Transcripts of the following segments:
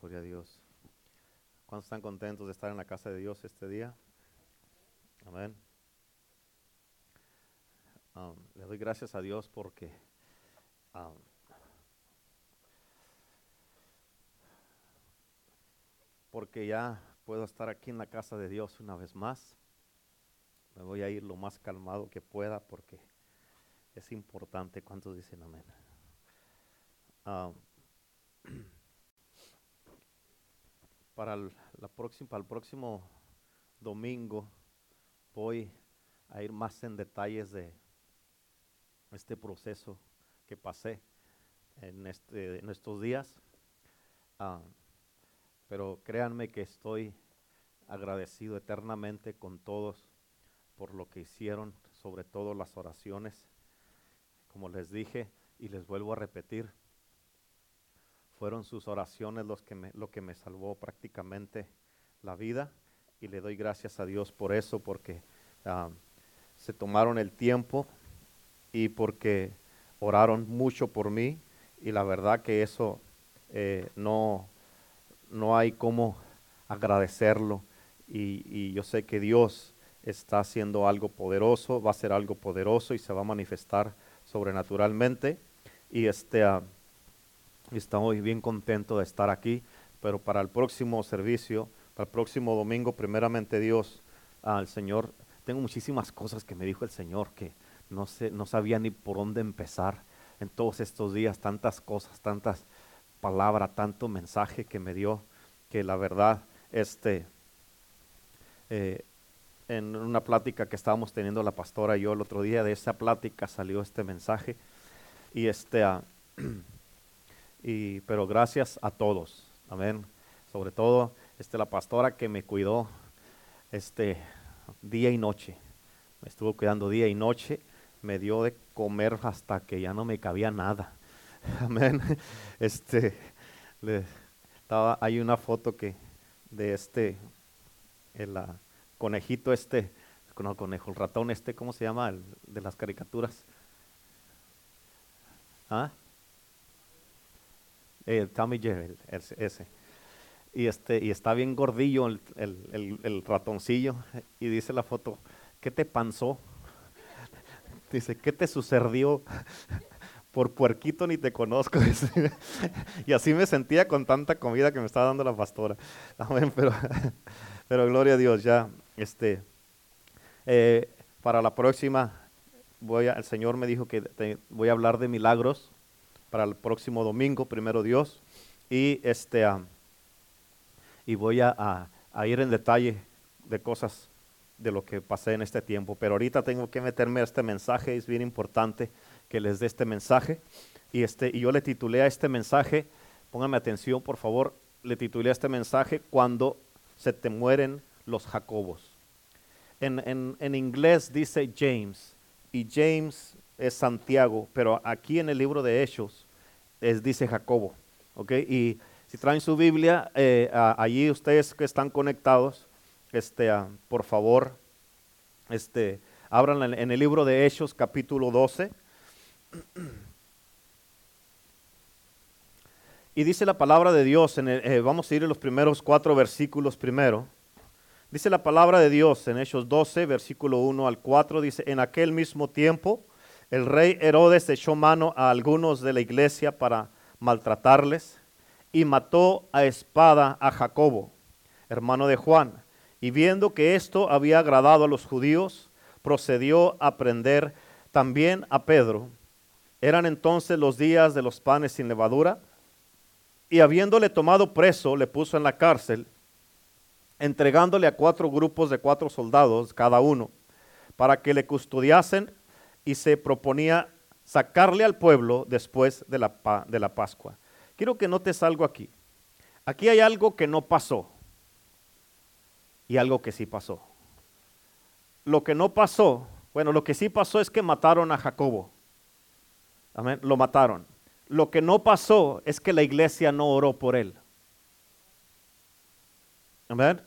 Gloria a Dios. ¿Cuántos están contentos de estar en la casa de Dios este día? Amén. Um, le doy gracias a Dios porque um, porque ya puedo estar aquí en la casa de Dios una vez más. Me voy a ir lo más calmado que pueda porque es importante. ¿Cuántos dicen amén? Um, para el, la próxima, para el próximo domingo voy a ir más en detalles de este proceso que pasé en, este, estos días. Ah, pero créanme que estoy agradecido eternamente con todos por lo que hicieron, sobre todo las oraciones. Como les dije y les vuelvo a repetir, fueron sus oraciones los que me, lo que me salvó prácticamente la vida. Y le doy gracias a Dios por eso, porque ah, se tomaron el tiempo y porque oraron mucho por mí. Y la verdad que eso eh, no, no hay cómo agradecerlo. Y, yo sé que Dios está haciendo algo poderoso, va a ser algo poderoso y se va a manifestar sobrenaturalmente. Y este uh, Estamos bien contentos de estar aquí, pero para el próximo servicio, para el próximo domingo, primeramente Dios, al Señor, tengo muchísimas cosas que me dijo el Señor que no, sé, no sabía ni por dónde empezar en todos estos días, tantas cosas, tantas palabras, tanto mensaje que me dio, que la verdad, este, eh, en una plática que estábamos teniendo la pastora y yo el otro día, de esa plática salió este mensaje. Y este... Uh, Y, pero gracias a todos. Amén. Sobre todo este, la pastora que me cuidó este, día y noche. Me estuvo cuidando día y noche. Me dio de comer hasta que ya no me cabía nada. Amén. Este, hay una foto que de este, el conejito este, no conejo, el ratón este, ¿cómo se llama? El, de las caricaturas. ¿Ah? Eh, Tommy Jerry, ese. Y, este, y está bien gordillo el, el, ratoncillo. Y dice la foto, ¿qué te panzó? Dice, ¿qué te sucedió? Por puerquito ni te conozco. y así me sentía con tanta comida que me estaba dando la pastora. pero, pero gloria a Dios, ya. Este, eh, para la próxima, voy a, el Señor me dijo que voy a hablar de milagros para el próximo domingo, primero Dios. Y, este, ah, y voy a, ir en detalle de cosas de lo que pasé en este tiempo. Pero ahorita tengo que meterme a este mensaje, es bien importante que les dé este mensaje. Y, este, y yo le titulé a este mensaje, póngame atención por favor, le titulé a este mensaje Cuando se te mueren los Jacobos. En, en, en inglés dice James, y James es Santiago, pero aquí en el libro de Hechos es, dice Jacobo. ¿okay? Y si traen su Biblia, eh, allí ustedes que están conectados, este, por favor, este, abran en el libro de Hechos capítulo 12. Y dice la palabra de Dios, en eh, vamos a ir en los primeros cuatro versículos primero. Dice la palabra de Dios en Hechos 12, versículo 1 al 4, dice, en aquel mismo tiempo el rey Herodes echó mano a algunos de la iglesia para maltratarles y mató a espada a Jacobo, hermano de Juan. Y viendo que esto había agradado a los judíos, procedió a prender también a Pedro. Eran entonces los días de los panes sin levadura, y habiéndole tomado preso, le puso en la cárcel, entregándole a cuatro grupos de cuatro soldados cada uno, para que le custodiasen y se proponía sacarle al pueblo después de la, de la Pascua. Quiero que notes algo aquí. Aquí hay algo que no pasó y algo que sí pasó. Lo que no pasó, bueno, lo que sí pasó es que mataron a Jacobo. Amén, lo mataron. Lo que no pasó es que la iglesia no oró por él. Amén.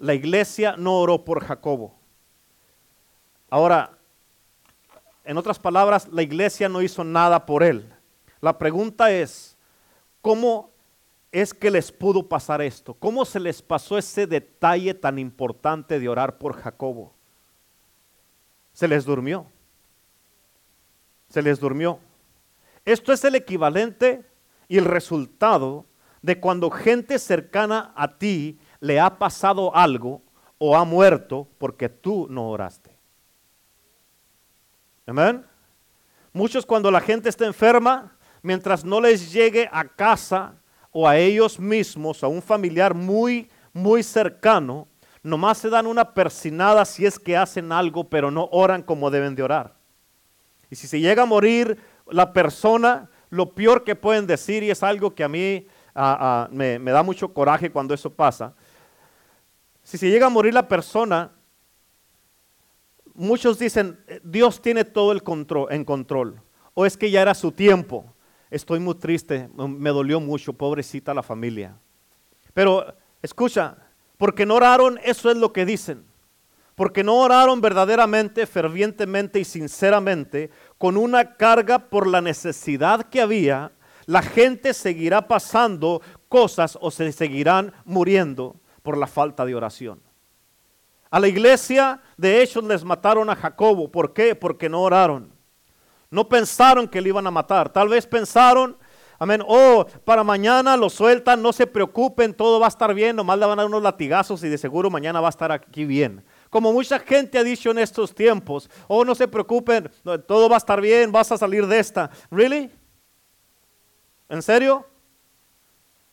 La iglesia no oró por Jacobo. Ahora, en otras palabras, la iglesia no hizo nada por él. La pregunta es, ¿cómo es que les pudo pasar esto? ¿Cómo se les pasó ese detalle tan importante de orar por Jacobo? Se les durmió. Se les durmió. Esto es el equivalente y el resultado de cuando gente cercana a ti le ha pasado algo o ha muerto porque tú no oraste. Amén. Muchos cuando la gente está enferma, mientras no les llegue a casa o a ellos mismos, a un familiar muy, muy cercano, nomás se dan una persinada si es que hacen algo, pero no oran como deben de orar. Y si se llega a morir la persona, lo peor que pueden decir, y es algo que a mí me da mucho coraje cuando eso pasa, si se llega a morir la persona, muchos dicen, Dios tiene todo el control, en control, o es que ya era su tiempo. Estoy muy triste, me dolió mucho, pobrecita la familia. Pero escucha, porque no oraron, eso es lo que dicen. Porque no oraron verdaderamente, fervientemente y sinceramente, con una carga por la necesidad que había, la gente seguirá pasando cosas o se seguirán muriendo por la falta de oración. A la iglesia, de hecho, les mataron a Jacobo. ¿Por qué? Porque no oraron. No pensaron que le iban a matar. Tal vez pensaron, amén, oh, para mañana lo sueltan, no se preocupen, todo va a estar bien, nomás le van a dar unos latigazos y de seguro mañana va a estar aquí bien. Como mucha gente ha dicho en estos tiempos, oh, no se preocupen, todo va a estar bien, vas a salir de esta. ¿Really? ¿En serio?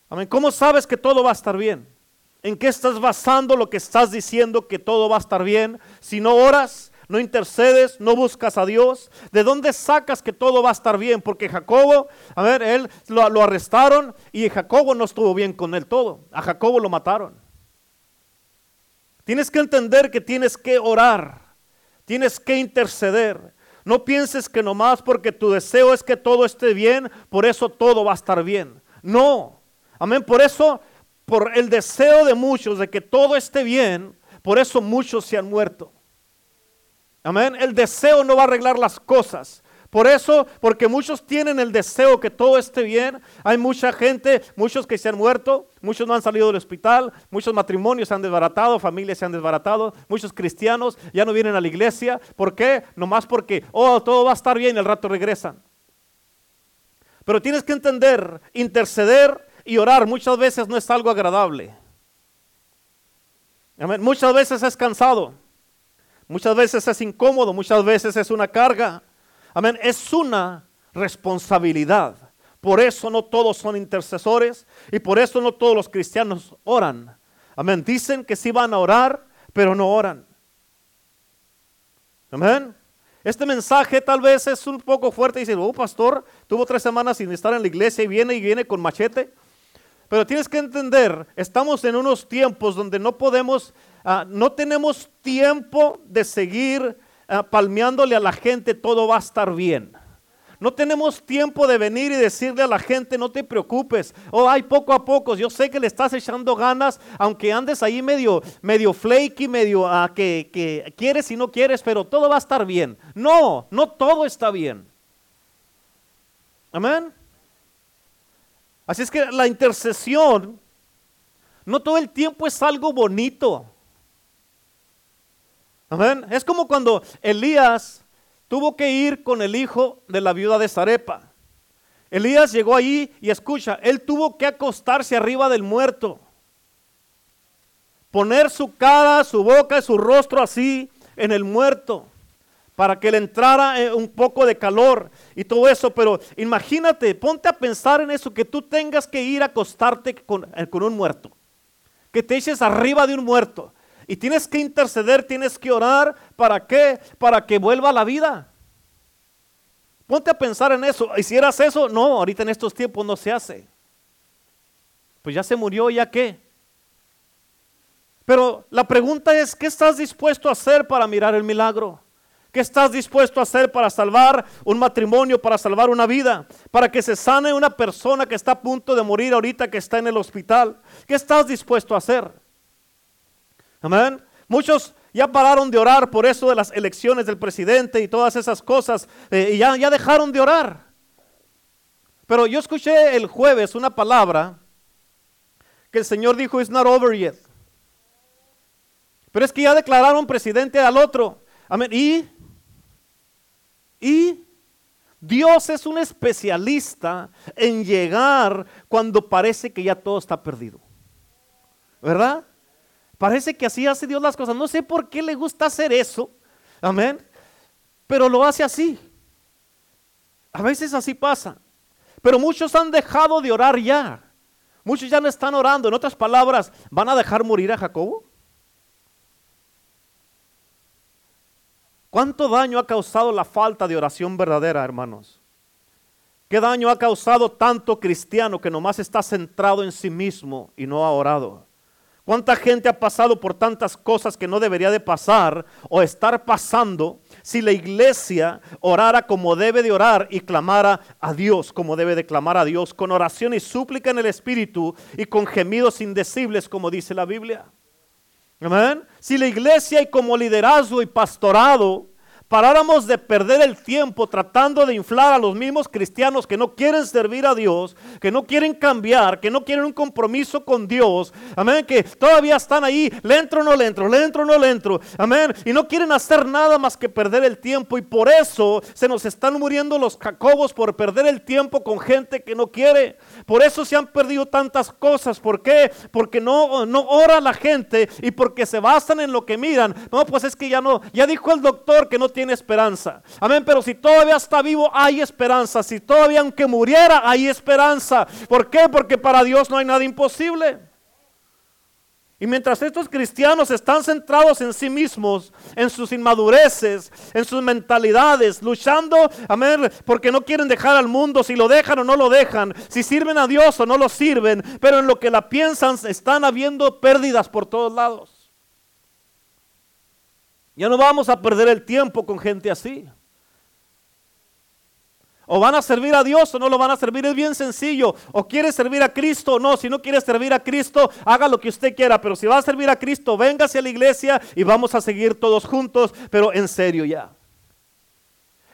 Amén. ¿Cómo sabes que todo va a estar bien? ¿En qué estás basando lo que estás diciendo que todo va a estar bien? Si no oras, no intercedes, no buscas a Dios, ¿de dónde sacas que todo va a estar bien? Porque Jacobo, a ver, él lo, arrestaron y Jacobo no estuvo bien con él todo. A Jacobo lo mataron. Tienes que entender que tienes que orar, tienes que interceder. No pienses que nomás porque tu deseo es que todo esté bien, por eso todo va a estar bien. No, amén. Por eso, por el deseo de muchos de que todo esté bien, por eso muchos se han muerto. Amén. El deseo no va a arreglar las cosas. Por eso, porque muchos tienen el deseo que todo esté bien, hay mucha gente, muchos que se han muerto, muchos no han salido del hospital, muchos matrimonios se han desbaratado, familias se han desbaratado, muchos cristianos ya no vienen a la iglesia. ¿Por qué? Nomás porque, oh, todo va a estar bien al rato regresan. Pero tienes que entender, interceder y orar muchas veces no es algo agradable. Muchas veces es cansado, muchas veces es incómodo, muchas veces es una carga. Amén. Es una responsabilidad. Por eso no todos son intercesores y por eso no todos los cristianos oran. Amén. Dicen que sí van a orar, pero no oran. Amén. Este mensaje tal vez es un poco fuerte. Dice, oh pastor, tuvo tres semanas sin estar en la iglesia y viene y viene con machete. Pero tienes que entender, estamos en unos tiempos donde no podemos, ah, no tenemos tiempo de seguir Ah, palmeándole a la gente, todo va a estar bien. No tenemos tiempo de venir y decirle a la gente, no te preocupes. Oh, hay poco a poco. Yo sé que le estás echando ganas, aunque andes ahí medio, medio flaky, medio uh, que, que quieres y no quieres, pero todo va a estar bien. No, no todo está bien. Amén. Así es que la intercesión no todo el tiempo es algo bonito. Es como cuando Elías tuvo que ir con el hijo de la viuda de Zarepa. Elías llegó allí y escucha, él tuvo que acostarse arriba del muerto, poner su cara, su boca, su rostro así en el muerto para que le entrara eh, un poco de calor y todo eso. Pero imagínate, ponte a pensar en eso, que tú tengas que ir a acostarte con, eh, con un muerto, que te eches arriba de un muerto. Y tienes que interceder, tienes que orar. ¿Para qué? Para que vuelva a la vida. Ponte a pensar en eso. ¿Hicieras eso? No, ahorita en estos tiempos no se hace. Pues ya se murió, ¿ya qué? Pero la pregunta es, ¿qué estás dispuesto a hacer para mirar el milagro? ¿Qué estás dispuesto a hacer para salvar un matrimonio, para salvar una vida? Para que se sane una persona que está a punto de morir ahorita, que está en el hospital. ¿Qué estás dispuesto a hacer? Amén. Muchos ya pararon de orar por eso de las elecciones del presidente y todas esas cosas. Eh, y ya, ya dejaron de orar. Pero yo escuché el jueves una palabra que el Señor dijo, it's not over yet. Pero es que ya declararon presidente al otro. Amén. Y, y Dios es un especialista en llegar cuando parece que ya todo está perdido. ¿Verdad? Parece que así hace Dios las cosas. No sé por qué le gusta hacer eso. Amén. Pero lo hace así. A veces así pasa. Pero muchos han dejado de orar ya. Muchos ya no están orando. En otras palabras, ¿van a dejar morir a Jacobo? ¿Cuánto daño ha causado la falta de oración verdadera, hermanos? ¿Qué daño ha causado tanto cristiano que nomás está centrado en sí mismo y no ha orado? ¿Cuánta gente ha pasado por tantas cosas que no debería de pasar o estar pasando si la iglesia orara como debe de orar y clamara a Dios como debe de clamar a Dios con oración y súplica en el Espíritu y con gemidos indecibles como dice la Biblia? Amén. Si la iglesia y como liderazgo y pastorado paráramos de perder el tiempo tratando de inflar a los mismos cristianos que no quieren servir a Dios, que no quieren cambiar, que no quieren un compromiso con Dios, amén, que todavía están ahí, le entro o no le entro, le entro o no le entro, amén, y no quieren hacer nada más que perder el tiempo y por eso se nos están muriendo los jacobos por perder el tiempo con gente que no quiere, por eso se han perdido tantas cosas, ¿por qué? Porque no, no ora la gente y porque se basan en lo que miran, no, pues es que ya no, ya dijo el doctor que no tiene esperanza. Amén, pero si todavía está vivo, hay esperanza. Si todavía aunque muriera, hay esperanza. ¿Por qué? Porque para Dios no hay nada imposible. Y mientras estos cristianos están centrados en sí mismos, en sus inmadureces, en sus mentalidades, luchando, amén, porque no quieren dejar al mundo, si lo dejan o no lo dejan, si sirven a Dios o no lo sirven, pero en lo que la piensan están habiendo pérdidas por todos lados. Ya no vamos a perder el tiempo con gente así. O van a servir a Dios o no lo van a servir. Es bien sencillo. O quiere servir a Cristo o no. Si no quiere servir a Cristo, haga lo que usted quiera. Pero si va a servir a Cristo, véngase a la iglesia y vamos a seguir todos juntos, pero en serio ya.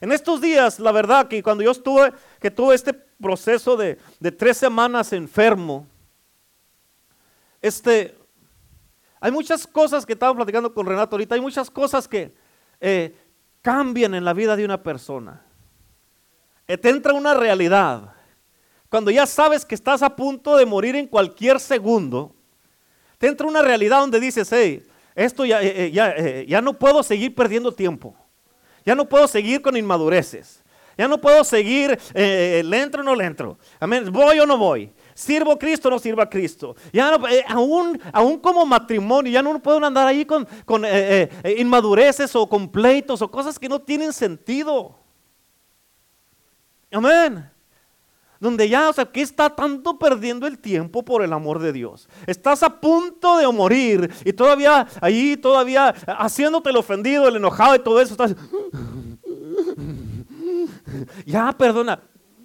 En estos días, la verdad que cuando yo estuve, que tuve este proceso de, de tres semanas enfermo, este, hay muchas cosas que estaba platicando con Renato ahorita, hay muchas cosas que eh, cambian en la vida de una persona. Eh, te entra una realidad. Cuando ya sabes que estás a punto de morir en cualquier segundo, te entra una realidad donde dices, hey, esto ya, eh, ya, ya no puedo seguir perdiendo tiempo. Ya no puedo seguir con inmadureces. Ya no puedo seguir, le entro o no le entro. Amén. Voy o no voy. ¿Sirvo a Cristo o no sirvo a Cristo? Ya eh, aún, aún, como matrimonio, ya no pueden andar ahí con, eh, eh, inmadureces o con pleitos o cosas que no tienen sentido. Amén. Donde ya, o sea, ¿qué está tanto perdiendo el tiempo por el amor de Dios? Estás a punto de morir y todavía ahí, todavía haciéndote el ofendido, el enojado y todo eso, ya, perdona.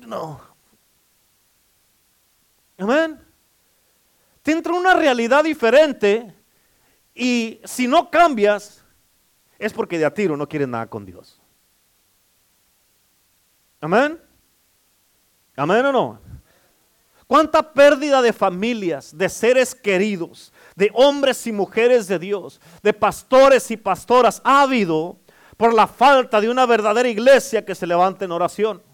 No, Amén. Te entra una realidad diferente y si no cambias es porque de a tiro no quieres nada con Dios. Amén. Amén o no. ¿Cuánta pérdida de familias, de seres queridos, de hombres y mujeres de Dios, de pastores y pastoras ha habido por la falta de una verdadera iglesia que se levante en oración?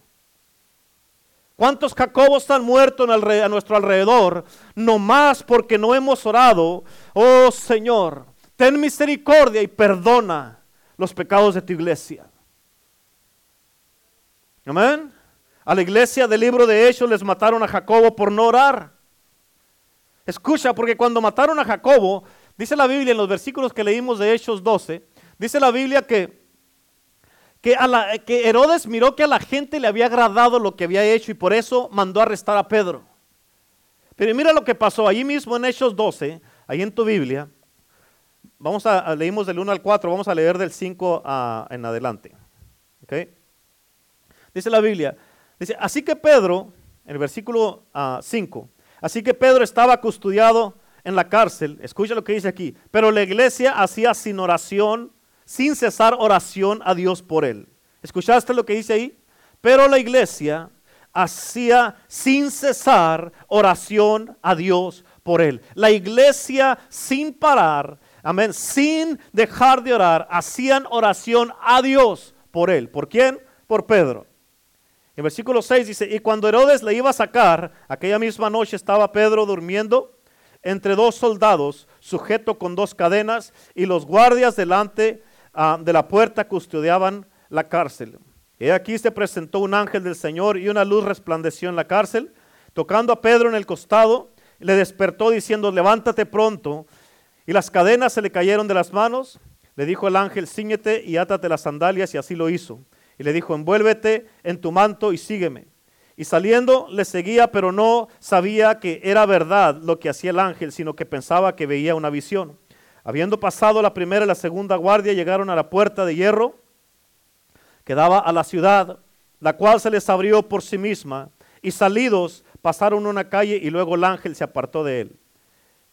¿Cuántos Jacobos han muerto a nuestro alrededor? No más porque no hemos orado. Oh Señor, ten misericordia y perdona los pecados de tu iglesia. Amén. A la iglesia del libro de Hechos les mataron a Jacobo por no orar. Escucha, porque cuando mataron a Jacobo, dice la Biblia en los versículos que leímos de Hechos 12, dice la Biblia que que, Herodes miró que a la gente le había agradado lo que había hecho y por eso mandó arrestar a Pedro. Pero mira lo que pasó allí mismo en Hechos 12, ahí en tu Biblia. Vamos a, leímos del 1 al 4, vamos a leer del 5 en adelante. Dice la Biblia, dice, así que Pedro, en el versículo 5, ah, así que Pedro estaba custodiado en la cárcel, escucha lo que dice aquí, pero la iglesia hacía sin oración sin cesar oración a Dios por él. ¿Escuchaste lo que dice ahí? Pero la iglesia hacía sin cesar oración a Dios por él. La iglesia sin parar, amén, sin dejar de orar, hacían oración a Dios por él. ¿Por quién? Por Pedro. En versículo 6 dice, y cuando Herodes le iba a sacar, aquella misma noche estaba Pedro durmiendo entre dos soldados, sujeto con dos cadenas, y los guardias delante ah, de la puerta custodiaban la cárcel. Y aquí se presentó un ángel del Señor y una luz resplandeció en la cárcel, tocando a Pedro en el costado, le despertó diciendo, levántate pronto. Y las cadenas se le cayeron de las manos. Le dijo el ángel, ciñete y átate las sandalias, y así lo hizo. Y le dijo, envuélvete en tu manto y sígueme. Y saliendo le seguía, pero no sabía que era verdad lo que hacía el ángel, sino que pensaba que veía una visión. Habiendo pasado la primera y la segunda guardia, llegaron a la puerta de hierro que daba a la ciudad, la cual se les abrió por sí misma, y salidos pasaron una calle y luego el ángel se apartó de él.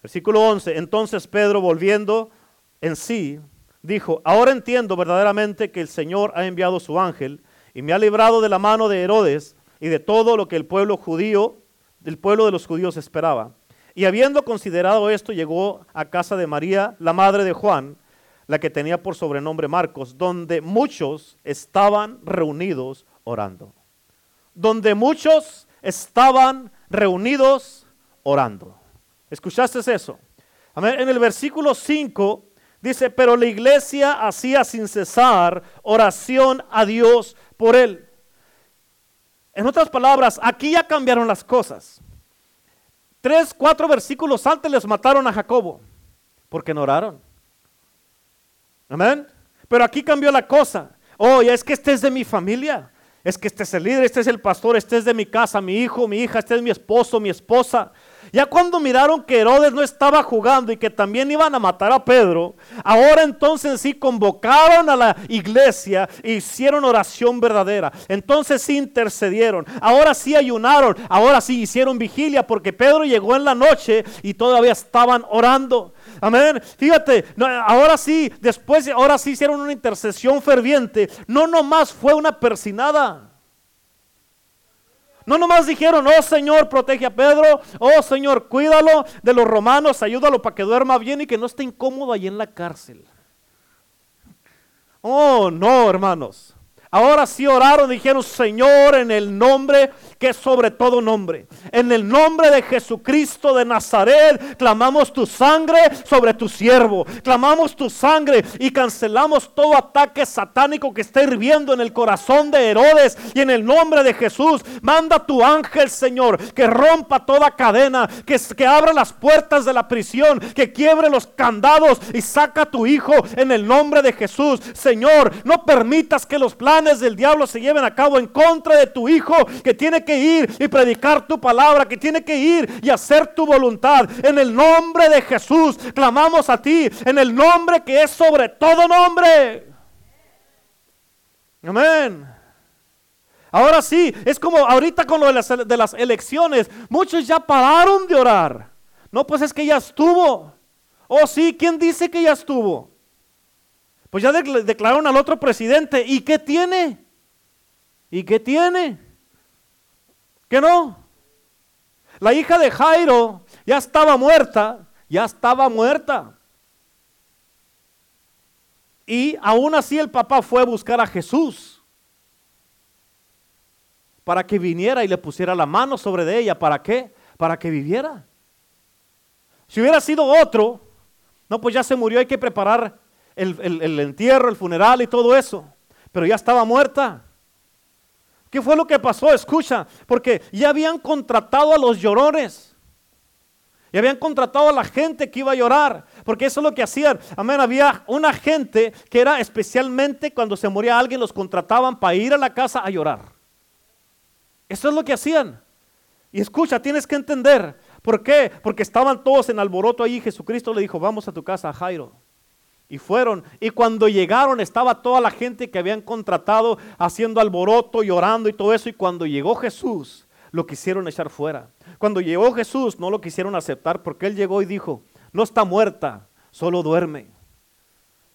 Versículo 11, entonces Pedro volviendo en sí, dijo, ahora entiendo verdaderamente que el Señor ha enviado su ángel y me ha librado de la mano de Herodes y de todo lo que el pueblo judío, del pueblo de los judíos esperaba. Y habiendo considerado esto, llegó a casa de María, la madre de Juan, la que tenía por sobrenombre Marcos, donde muchos estaban reunidos orando. Donde muchos estaban reunidos orando. ¿Escuchaste eso? En el versículo 5 dice, pero la iglesia hacía sin cesar oración a Dios por él. En otras palabras, aquí ya cambiaron las cosas. Tres, cuatro versículos antes les mataron a Jacobo porque no oraron. Amén. Pero aquí cambió la cosa. Oh, es que este es de mi familia. Es que este es el líder, este es el pastor, este es de mi casa, mi hijo, mi hija, este es mi esposo, mi esposa. Ya cuando miraron que Herodes no estaba jugando y que también iban a matar a Pedro, ahora entonces sí convocaron a la iglesia e hicieron oración verdadera. Entonces sí intercedieron, ahora sí ayunaron, ahora sí hicieron vigilia porque Pedro llegó en la noche y todavía estaban orando. Amén. Fíjate, ahora sí, después, ahora sí hicieron una intercesión ferviente. No nomás fue una persinada. No nomás dijeron, oh Señor, protege a Pedro, oh Señor, cuídalo de los romanos, ayúdalo para que duerma bien y que no esté incómodo ahí en la cárcel. Oh, no, hermanos. Ahora sí oraron, dijeron, Señor, en el nombre que es sobre todo nombre. En el nombre de Jesucristo de Nazaret, clamamos tu sangre sobre tu siervo. Clamamos tu sangre y cancelamos todo ataque satánico que está hirviendo en el corazón de Herodes. Y en el nombre de Jesús, manda tu ángel, Señor, que rompa toda cadena, que, que abra las puertas de la prisión, que quiebre los candados y saca a tu hijo en el nombre de Jesús. Señor, no permitas que los planes del diablo se lleven a cabo en contra de tu hijo que tiene que ir y predicar tu palabra, que tiene que ir y hacer tu voluntad. En el nombre de Jesús clamamos a ti, en el nombre que es sobre todo nombre. Amén. Ahora sí, es como ahorita con lo de las, de las elecciones, muchos ya pararon de orar. No, pues es que ya estuvo. Oh, sí, ¿quién dice que ya estuvo? Pues ya declararon al otro presidente. ¿Y qué tiene? ¿Y qué tiene? ¿Que no? La hija de Jairo ya estaba muerta, ya estaba muerta. Y aún así el papá fue a buscar a Jesús para que viniera y le pusiera la mano sobre de ella. ¿Para qué? Para que viviera. Si hubiera sido otro, no, pues ya se murió, hay que preparar el, el entierro, el funeral y todo eso. Pero ya estaba muerta. ¿Qué fue lo que pasó? Escucha, porque ya habían contratado a los llorones. Y habían contratado a la gente que iba a llorar, porque eso es lo que hacían. Amén, había una gente que era especialmente cuando se moría alguien, los contrataban para ir a la casa a llorar. Eso es lo que hacían. Y escucha, tienes que entender. ¿Por qué? Porque estaban todos en alboroto ahí. Jesucristo le dijo, vamos a tu casa, Jairo. Y fueron. Y cuando llegaron estaba toda la gente que habían contratado haciendo alboroto, llorando y todo eso. Y cuando llegó Jesús, lo quisieron echar fuera. Cuando llegó Jesús, no lo quisieron aceptar porque Él llegó y dijo, no está muerta, solo duerme.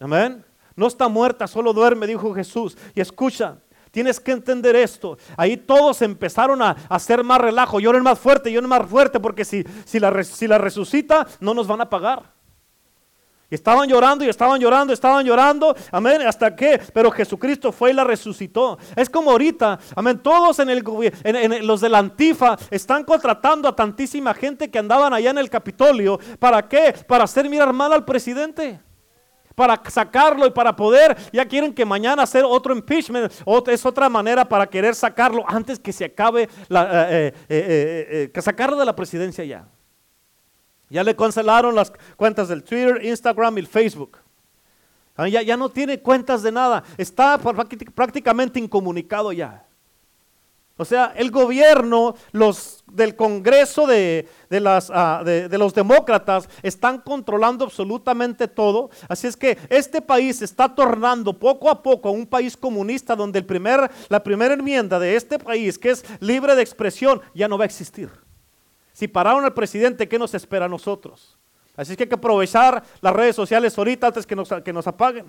Amén. No está muerta, solo duerme, dijo Jesús. Y escucha, tienes que entender esto. Ahí todos empezaron a, hacer más relajo, lloren más fuerte, lloren más fuerte, porque si, si, la, si la resucita, no nos van a pagar. Y estaban llorando y estaban llorando, estaban llorando, amén, hasta que, pero Jesucristo fue y la resucitó. Es como ahorita, amén, todos en, el, en, los de la Antifa están contratando a tantísima gente que andaban allá en el Capitolio. ¿Para qué? Para hacer mirar mal al presidente. Para sacarlo y para poder, ya quieren que mañana hacer otro impeachment, es otra manera para querer sacarlo antes que se acabe, la, eh, eh, eh, que sacarlo de la presidencia ya. Ya le cancelaron las cuentas del Twitter, Instagram y Facebook. Ah, ya, no tiene cuentas de nada. Está prácticamente incomunicado ya. O sea, el gobierno, los del Congreso de, las, ah, de, los demócratas están controlando absolutamente todo. Así es que este país está tornando poco a poco a un país comunista donde el primer, la primera enmienda de este país, que es libre de expresión, ya no va a existir. Si pararon al presidente, ¿qué nos espera a nosotros? Así que hay que aprovechar las redes sociales ahorita antes que nos, que nos apaguen.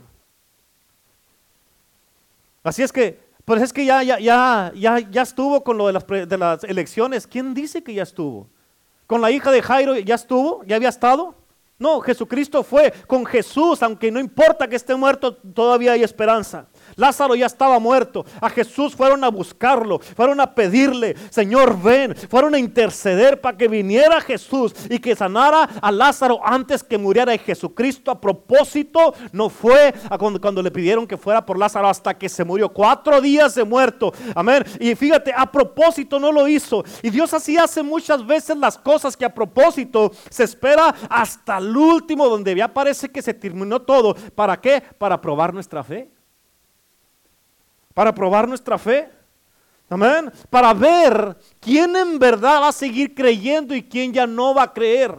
Así es que, pues es que ya, ya, ya, ya, ya estuvo con lo de las, de las elecciones. ¿Quién dice que ya estuvo? ¿Con la hija de Jairo ya estuvo? ¿Ya había estado? No, Jesucristo fue con Jesús, aunque no importa que esté muerto, todavía hay esperanza. Lázaro ya estaba muerto. A Jesús fueron a buscarlo, fueron a pedirle, Señor, ven. Fueron a interceder para que viniera Jesús y que sanara a Lázaro antes que muriera. Y Jesucristo a propósito no fue a cuando, cuando le pidieron que fuera por Lázaro hasta que se murió. Cuatro días de muerto. Amén. Y fíjate, a propósito no lo hizo. Y Dios así hace muchas veces las cosas que a propósito se espera hasta el último, donde ya parece que se terminó todo. ¿Para qué? Para probar nuestra fe para probar nuestra fe. Amén. Para ver quién en verdad va a seguir creyendo y quién ya no va a creer.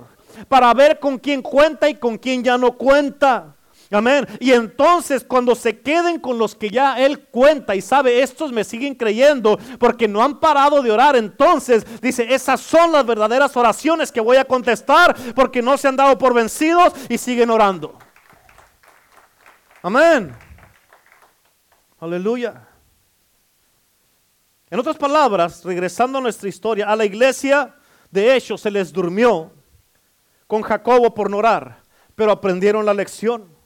Para ver con quién cuenta y con quién ya no cuenta. Amén. Y entonces cuando se queden con los que ya Él cuenta y sabe, estos me siguen creyendo porque no han parado de orar, entonces dice, esas son las verdaderas oraciones que voy a contestar porque no se han dado por vencidos y siguen orando. Amén. Aleluya. En otras palabras, regresando a nuestra historia, a la iglesia de hecho se les durmió con Jacobo por no orar, pero aprendieron la lección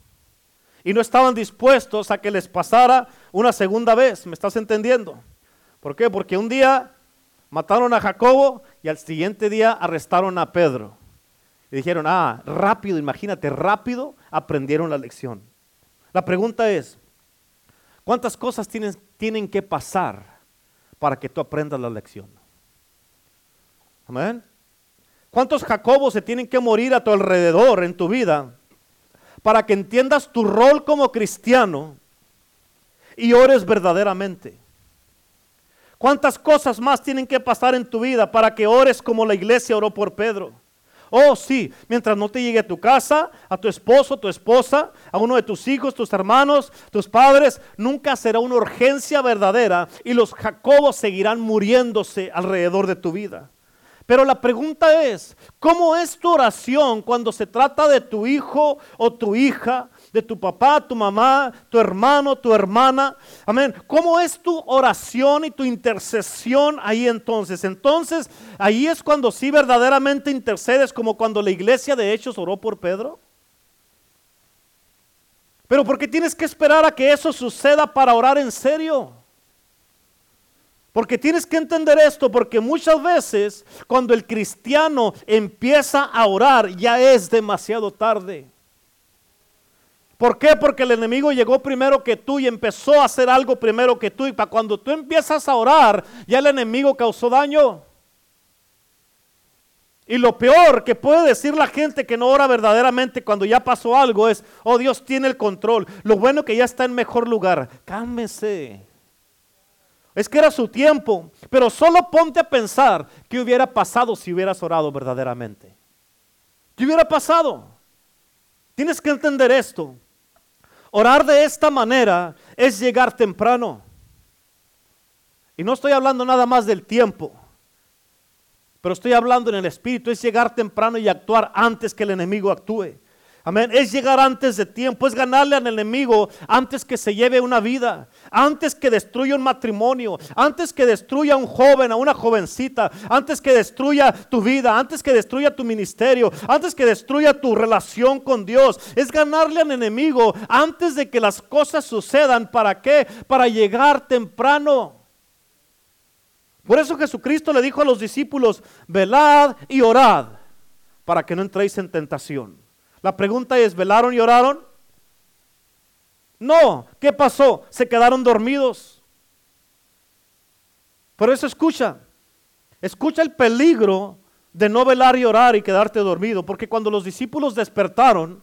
y no estaban dispuestos a que les pasara una segunda vez. ¿Me estás entendiendo? ¿Por qué? Porque un día mataron a Jacobo y al siguiente día arrestaron a Pedro. Y dijeron, ah, rápido, imagínate, rápido aprendieron la lección. La pregunta es, ¿cuántas cosas tienen, tienen que pasar para que tú aprendas la lección. Amén. ¿Cuántos Jacobos se tienen que morir a tu alrededor en tu vida para que entiendas tu rol como cristiano y ores verdaderamente? ¿Cuántas cosas más tienen que pasar en tu vida para que ores como la iglesia oró por Pedro? Oh, sí, mientras no te llegue a tu casa, a tu esposo, tu esposa, a uno de tus hijos, tus hermanos, tus padres, nunca será una urgencia verdadera y los Jacobos seguirán muriéndose alrededor de tu vida. Pero la pregunta es, ¿cómo es tu oración cuando se trata de tu hijo o tu hija de tu papá, tu mamá, tu hermano, tu hermana. Amén. ¿Cómo es tu oración y tu intercesión ahí entonces? Entonces, ahí es cuando sí verdaderamente intercedes, como cuando la iglesia de Hechos oró por Pedro. Pero ¿por qué tienes que esperar a que eso suceda para orar en serio? Porque tienes que entender esto, porque muchas veces cuando el cristiano empieza a orar ya es demasiado tarde. ¿Por qué? Porque el enemigo llegó primero que tú y empezó a hacer algo primero que tú. Y para cuando tú empiezas a orar, ya el enemigo causó daño. Y lo peor que puede decir la gente que no ora verdaderamente cuando ya pasó algo es, oh Dios tiene el control. Lo bueno que ya está en mejor lugar. Cálmese. Es que era su tiempo. Pero solo ponte a pensar qué hubiera pasado si hubieras orado verdaderamente. ¿Qué hubiera pasado? Tienes que entender esto. Orar de esta manera es llegar temprano. Y no estoy hablando nada más del tiempo, pero estoy hablando en el espíritu, es llegar temprano y actuar antes que el enemigo actúe. Amén. Es llegar antes de tiempo, es ganarle al enemigo antes que se lleve una vida, antes que destruya un matrimonio, antes que destruya a un joven, a una jovencita, antes que destruya tu vida, antes que destruya tu ministerio, antes que destruya tu relación con Dios. Es ganarle al enemigo antes de que las cosas sucedan. ¿Para qué? Para llegar temprano. Por eso Jesucristo le dijo a los discípulos, velad y orad para que no entréis en tentación. La pregunta es, ¿velaron y oraron? No, ¿qué pasó? Se quedaron dormidos. Por eso escucha, escucha el peligro de no velar y orar y quedarte dormido, porque cuando los discípulos despertaron,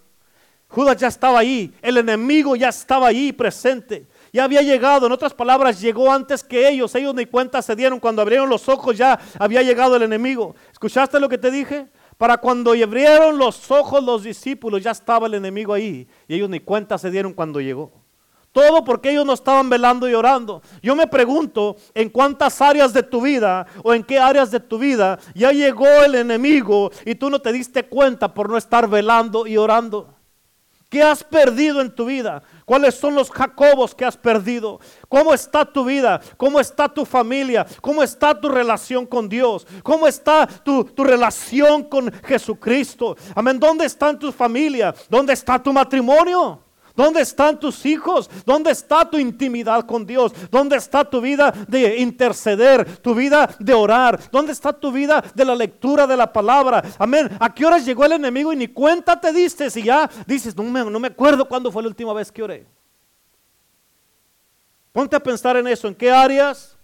Judas ya estaba ahí, el enemigo ya estaba ahí presente, ya había llegado, en otras palabras, llegó antes que ellos, ellos ni cuenta se dieron, cuando abrieron los ojos ya había llegado el enemigo. ¿Escuchaste lo que te dije? Para cuando abrieron los ojos los discípulos, ya estaba el enemigo ahí. Y ellos ni cuenta se dieron cuando llegó. Todo porque ellos no estaban velando y orando. Yo me pregunto en cuántas áreas de tu vida o en qué áreas de tu vida ya llegó el enemigo y tú no te diste cuenta por no estar velando y orando. ¿Qué has perdido en tu vida? ¿Cuáles son los Jacobos que has perdido? ¿Cómo está tu vida? ¿Cómo está tu familia? ¿Cómo está tu relación con Dios? ¿Cómo está tu, tu relación con Jesucristo? Amén. ¿Dónde está tu familia? ¿Dónde está tu matrimonio? ¿Dónde están tus hijos? ¿Dónde está tu intimidad con Dios? ¿Dónde está tu vida de interceder? ¿Tu vida de orar? ¿Dónde está tu vida de la lectura de la palabra? Amén. ¿A qué horas llegó el enemigo y ni cuenta te diste? Si ya dices, no me, no me acuerdo cuándo fue la última vez que oré. Ponte a pensar en eso. ¿En qué áreas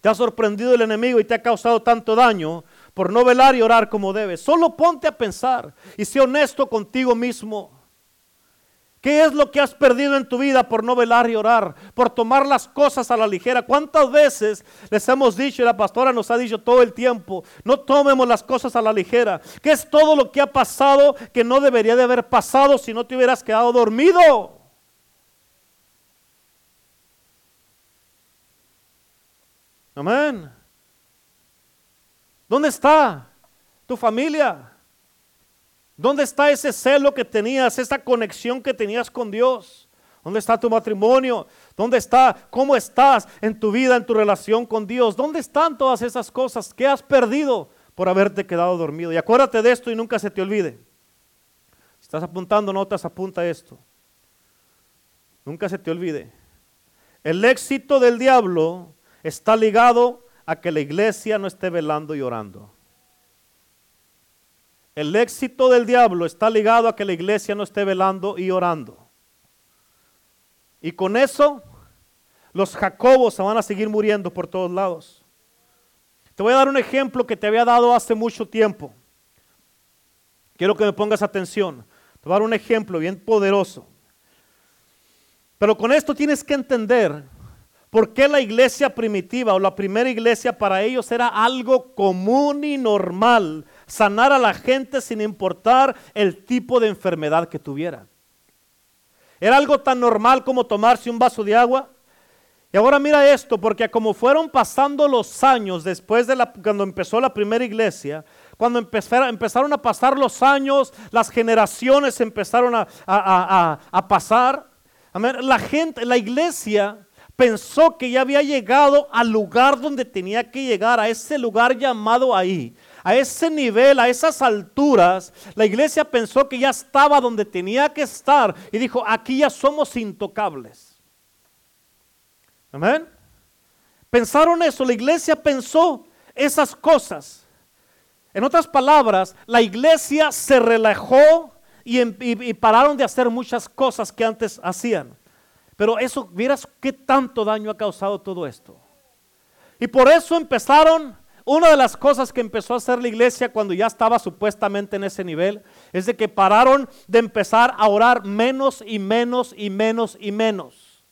te ha sorprendido el enemigo y te ha causado tanto daño por no velar y orar como debes? Solo ponte a pensar y sé honesto contigo mismo. ¿Qué es lo que has perdido en tu vida por no velar y orar? Por tomar las cosas a la ligera. ¿Cuántas veces les hemos dicho y la pastora nos ha dicho todo el tiempo, no tomemos las cosas a la ligera? ¿Qué es todo lo que ha pasado que no debería de haber pasado si no te hubieras quedado dormido? Amén. ¿Dónde está tu familia? ¿Dónde está ese celo que tenías, esa conexión que tenías con Dios? ¿Dónde está tu matrimonio? ¿Dónde está? ¿Cómo estás en tu vida, en tu relación con Dios? ¿Dónde están todas esas cosas que has perdido por haberte quedado dormido? Y acuérdate de esto y nunca se te olvide. Si estás apuntando notas, apunta esto. Nunca se te olvide. El éxito del diablo está ligado a que la iglesia no esté velando y orando. El éxito del diablo está ligado a que la iglesia no esté velando y orando. Y con eso, los Jacobos se van a seguir muriendo por todos lados. Te voy a dar un ejemplo que te había dado hace mucho tiempo. Quiero que me pongas atención. Te voy a dar un ejemplo bien poderoso. Pero con esto tienes que entender por qué la iglesia primitiva o la primera iglesia para ellos era algo común y normal sanar a la gente sin importar el tipo de enfermedad que tuviera. Era algo tan normal como tomarse un vaso de agua. Y ahora mira esto, porque como fueron pasando los años después de la, cuando empezó la primera iglesia, cuando empezaron, a pasar los años, las generaciones empezaron a, a pasar. La gente, la iglesia pensó que ya había llegado al lugar donde tenía que llegar, a ese lugar llamado ahí, a ese nivel, a esas alturas, la iglesia pensó que ya estaba donde tenía que estar y dijo, aquí ya somos intocables. Amén. Pensaron eso, la iglesia pensó esas cosas. En otras palabras, la iglesia se relajó y, y, pararon de hacer muchas cosas que antes hacían. Pero eso, vieras qué tanto daño ha causado todo esto. Y por eso empezaron una de las cosas que empezó a hacer la iglesia cuando ya estaba supuestamente en ese nivel es de que pararon de empezar a orar menos y menos y menos y menos.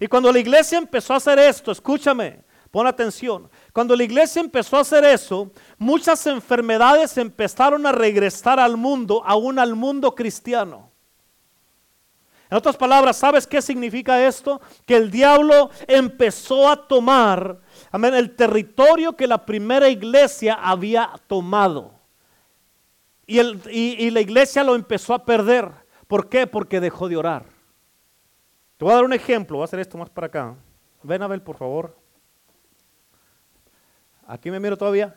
Y cuando la iglesia empezó a hacer esto, escúchame, pon atención, cuando la iglesia empezó a hacer eso, muchas enfermedades empezaron a regresar al mundo, aún al mundo cristiano. En otras palabras, ¿sabes qué significa esto? Que el diablo empezó a tomar amén, el territorio que la primera iglesia había tomado. Y, la iglesia lo empezó a perder. ¿Por qué? Porque dejó de orar. Te voy a dar un ejemplo, voy a hacer esto más para acá. Ven a ver, por favor. Aquí me miro todavía.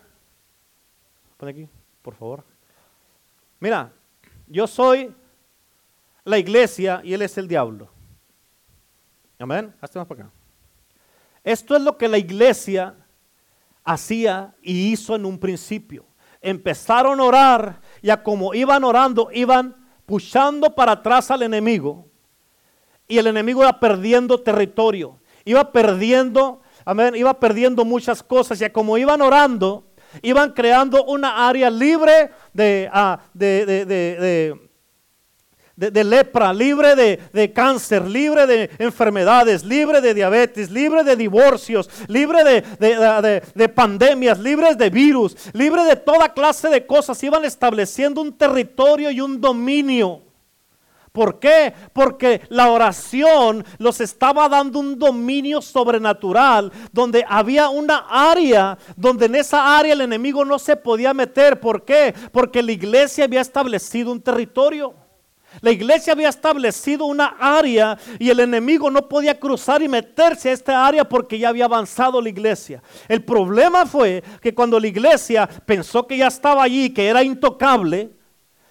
Pon aquí, por favor. Mira, yo soy la iglesia y él es el diablo. Amén. Hazte más para acá. Esto es lo que la iglesia hacía y hizo en un principio. Empezaron a orar y a como iban orando, iban puchando para atrás al enemigo. Y el enemigo iba perdiendo territorio, iba perdiendo, amén, iba perdiendo muchas cosas. Y a como iban orando, iban creando una área libre de, de, de, de de, lepra, libre de, cáncer, libre de enfermedades, libre de diabetes, libre de divorcios, libre de, pandemias, libre de virus, libre de toda clase de cosas. Iban estableciendo un territorio y un dominio. ¿Por qué? Porque la oración los estaba dando un dominio sobrenatural donde había una área donde en esa área el enemigo no se podía meter. ¿Por qué? Porque la iglesia había establecido un territorio. La iglesia había establecido una área y el enemigo no podía cruzar y meterse a esta área porque ya había avanzado la iglesia. El problema fue que cuando la iglesia pensó que ya estaba allí, que era intocable,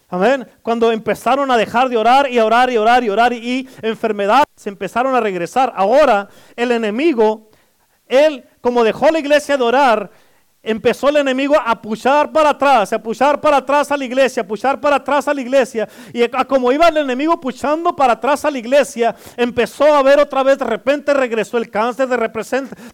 Amén. Cuando empezaron a dejar de orar y orar y orar y orar y, enfermedades empezaron a regresar. Ahora el enemigo, él como dejó la iglesia de orar, empezó el enemigo a puchar para atrás, a puchar para atrás a la iglesia, a puchar para atrás a la iglesia. Y como iba el enemigo puchando para atrás a la iglesia, empezó a ver otra vez, de repente regresó el cáncer, de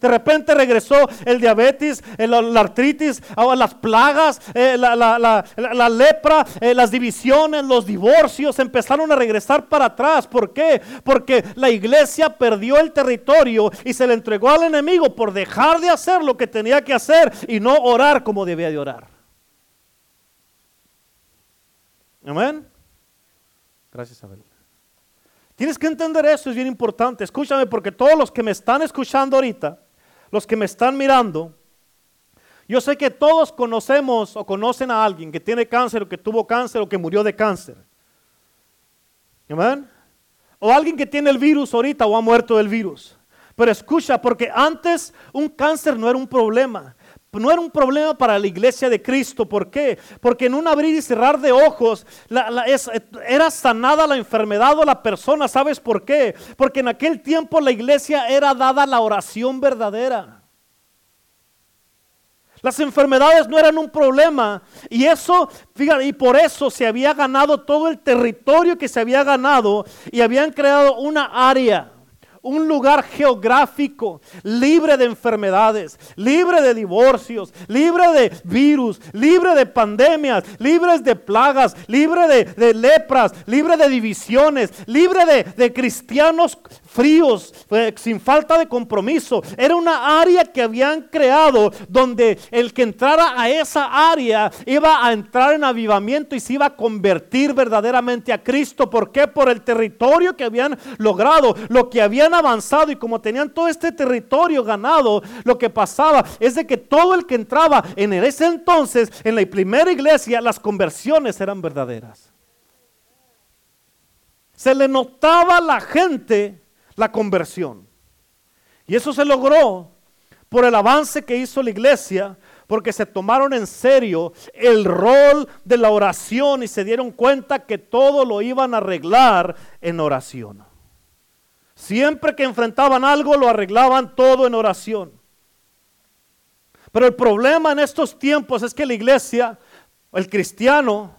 repente, regresó el diabetes, la artritis, las plagas, eh, la, lepra, eh, las divisiones, los divorcios, empezaron a regresar para atrás. ¿Por qué? Porque la iglesia perdió el territorio y se le entregó al enemigo por dejar de hacer lo que tenía que hacer y no orar como debía de orar. Amén. Gracias, Abel. Tienes que entender eso, es bien importante. Escúchame, porque todos los que me están escuchando ahorita, los que me están mirando, yo sé que todos conocemos o conocen a alguien que tiene cáncer o que tuvo cáncer o que murió de cáncer. Amén. O alguien que tiene el virus ahorita o ha muerto del virus. Pero escucha, porque antes un cáncer no era un problema no era un problema para la iglesia de Cristo. ¿Por qué? Porque en un abrir y cerrar de ojos era sanada la enfermedad o la persona. ¿Sabes por qué? Porque en aquel tiempo la iglesia era dada la oración verdadera. Las enfermedades no eran un problema. Y eso, fíjate, y por eso se había ganado todo el territorio que se había ganado y habían creado una área un lugar geográfico libre de enfermedades, libre de divorcios, libre de virus, libre de pandemias, libres de plagas, libre de, lepras, libre de divisiones, libre de, de cristianos fríos, sin falta de compromiso. Era una área que habían creado donde el que entrara a esa área iba a entrar en avivamiento y se iba a convertir verdaderamente a Cristo. ¿Por qué? Por el territorio que habían logrado, lo que habían avanzado y como tenían todo este territorio ganado, lo que pasaba es de que todo el que entraba en ese entonces, en la primera iglesia, las conversiones eran verdaderas. Se le notaba a la gente la conversión. Y eso se logró por el avance que hizo la iglesia, porque se tomaron en serio el rol de la oración y se dieron cuenta que todo lo iban a arreglar en oración. Siempre que enfrentaban algo, lo arreglaban todo en oración. Pero el problema en estos tiempos es que la iglesia, el cristiano,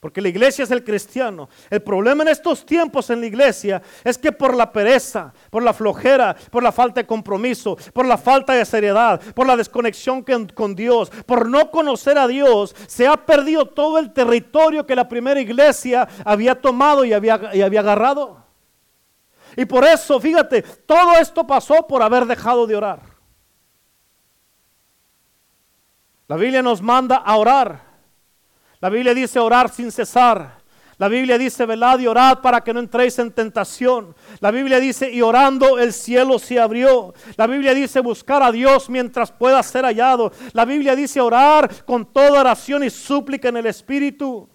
porque la iglesia es el cristiano. El problema en estos tiempos en la iglesia es que por la pereza, por la flojera, por la falta de compromiso, por la falta de seriedad, por la desconexión con Dios, por no conocer a Dios, se ha perdido todo el territorio que la primera iglesia había tomado y había, y había agarrado. Y por eso, fíjate, todo esto pasó por haber dejado de orar. La Biblia nos manda a orar. La Biblia dice orar sin cesar. La Biblia dice velad y orad para que no entréis en tentación. La Biblia dice y orando el cielo se abrió. La Biblia dice buscar a Dios mientras pueda ser hallado. La Biblia dice orar con toda oración y súplica en el Espíritu.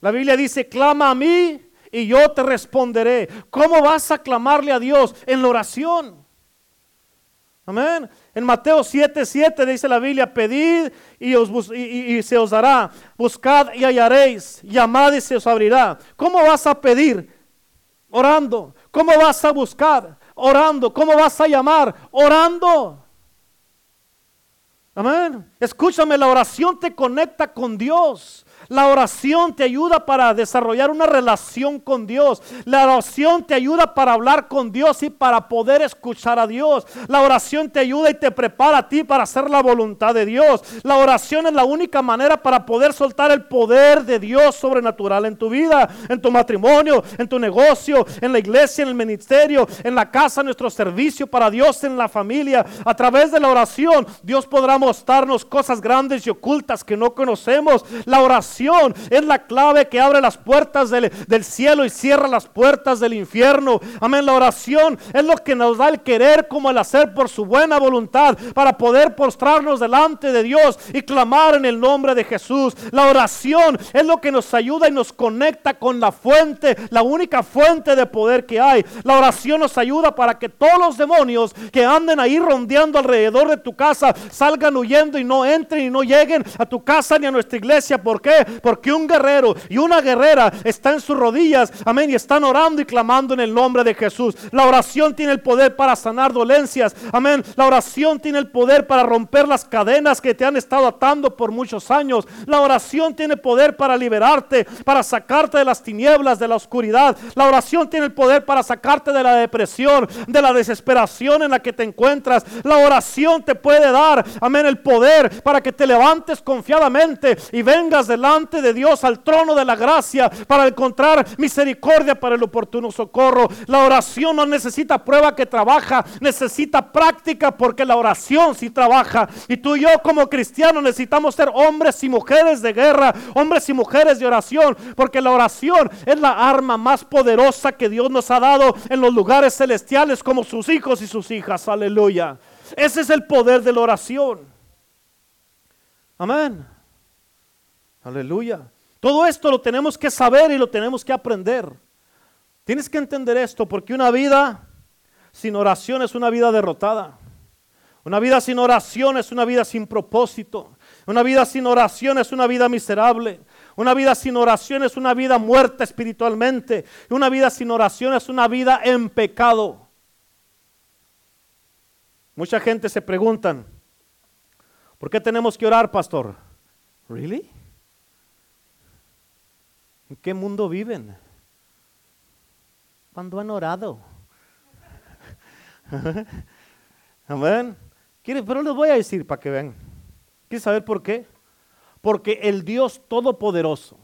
La Biblia dice, clama a mí y yo te responderé. ¿Cómo vas a clamarle a Dios? En la oración. Amén. En Mateo 7, 7 dice la Biblia, pedid y, os, y, se os dará, buscad y hallaréis, llamad y se os abrirá. ¿Cómo vas a pedir? Orando. ¿Cómo vas a buscar? Orando. ¿Cómo vas a llamar? Orando. Amén. Escúchame, la oración te conecta con Dios. La oración te ayuda para desarrollar una relación con Dios. La oración te ayuda para hablar con Dios y para poder escuchar a Dios. La oración te ayuda y te prepara a ti para hacer la voluntad de Dios. La oración es la única manera para poder soltar el poder de Dios sobrenatural en tu vida, en tu matrimonio, en tu negocio, en la iglesia, en el ministerio, en la casa, nuestro servicio para Dios, en la familia. A través de la oración, Dios podrá mostrarnos cosas grandes y ocultas que no conocemos. La oración es la clave que abre las puertas del, del, cielo y cierra las puertas del infierno. Amén. La oración es lo que nos da el querer como el hacer por su buena voluntad para poder postrarnos delante de Dios y clamar en el nombre de Jesús. La oración es lo que nos ayuda y nos conecta con la fuente, la única fuente de poder que hay. La oración nos ayuda para que todos los demonios que anden ahí rondeando alrededor de tu casa salgan huyendo y no entren y no lleguen a tu casa ni a nuestra iglesia. ¿Por qué? Porque un guerrero y una guerrera está en sus rodillas, amén, y están orando y clamando en el nombre de Jesús. La oración tiene el poder para sanar dolencias, amén. La oración tiene el poder para romper las cadenas que te han estado atando por muchos años. La oración tiene poder para liberarte, para sacarte de las tinieblas, de la oscuridad. La oración tiene el poder para sacarte de la depresión, de la desesperación en la que te encuentras. La oración te puede dar, amén, el poder para que te levantes confiadamente y vengas delante de Dios al trono de la gracia para encontrar misericordia para el oportuno socorro. La oración no necesita prueba que trabaja, necesita práctica porque la oración sí trabaja. Y tú y yo como cristianos necesitamos ser hombres y mujeres de guerra, hombres y mujeres de oración, porque la oración es la arma más poderosa que Dios nos ha dado en los lugares celestiales como sus hijos y sus hijas. Aleluya. Ese es el poder de la oración. Amén. Aleluya. Todo esto lo tenemos que saber y lo tenemos que aprender. Tienes que entender esto porque una vida sin oración es una vida derrotada. Una vida sin oración es una vida sin propósito. Una vida sin oración es una vida miserable. Una vida sin oración es una vida muerta espiritualmente. Una vida sin oración es una vida en pecado. Mucha gente se preguntan, ¿por qué tenemos que orar, pastor? ¿Really? ¿En qué mundo viven? Cuando han orado. Amén. Pero les voy a decir para que vean. ¿Quieren saber por qué? Porque el Dios Todopoderoso,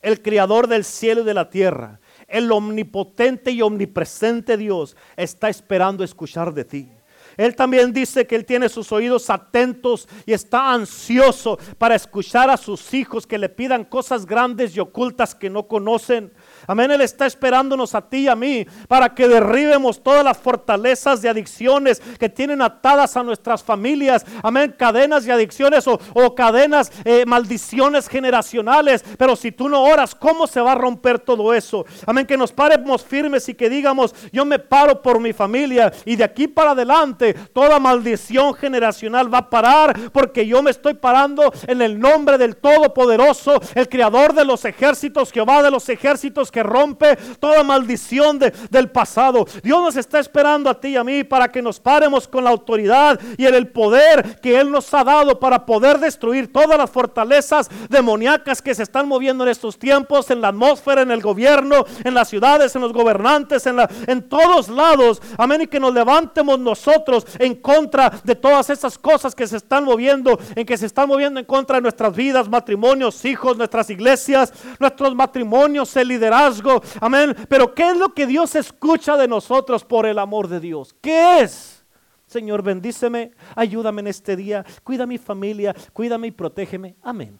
el Creador del cielo y de la tierra, el omnipotente y omnipresente Dios, está esperando escuchar de ti. Él también dice que Él tiene sus oídos atentos y está ansioso para escuchar a sus hijos que le pidan cosas grandes y ocultas que no conocen. Amén. Él está esperándonos a ti y a mí para que derribemos todas las fortalezas de adicciones que tienen atadas a nuestras familias. Amén. Cadenas de adicciones o, cadenas, eh, maldiciones generacionales. Pero si tú no oras, ¿cómo se va a romper todo eso? Amén. Que nos paremos firmes y que digamos, yo me paro por mi familia y de aquí para adelante toda maldición generacional va a parar porque yo me estoy parando en el nombre del Todopoderoso, el Creador de los ejércitos, Jehová de los ejércitos que rompe toda maldición del pasado. Dios nos está esperando a ti y a mí para que nos paremos con la autoridad y en el poder que Él nos ha dado para poder destruir todas las fortalezas demoníacas que se están moviendo en estos tiempos, en la atmósfera, en el gobierno, en las ciudades, en los gobernantes, en, en todos lados. Amén. Y que nos levantemos nosotros en contra de todas esas cosas que se están moviendo, en que se están moviendo en contra de nuestras vidas, matrimonios, hijos, nuestras iglesias, nuestros matrimonios, el liderazgo Amén. Pero ¿qué es lo que Dios escucha de nosotros por el amor de Dios? ¿Qué es? Señor, bendíceme, ayúdame en este día, cuida mi familia, cuídame y protégeme. Amén.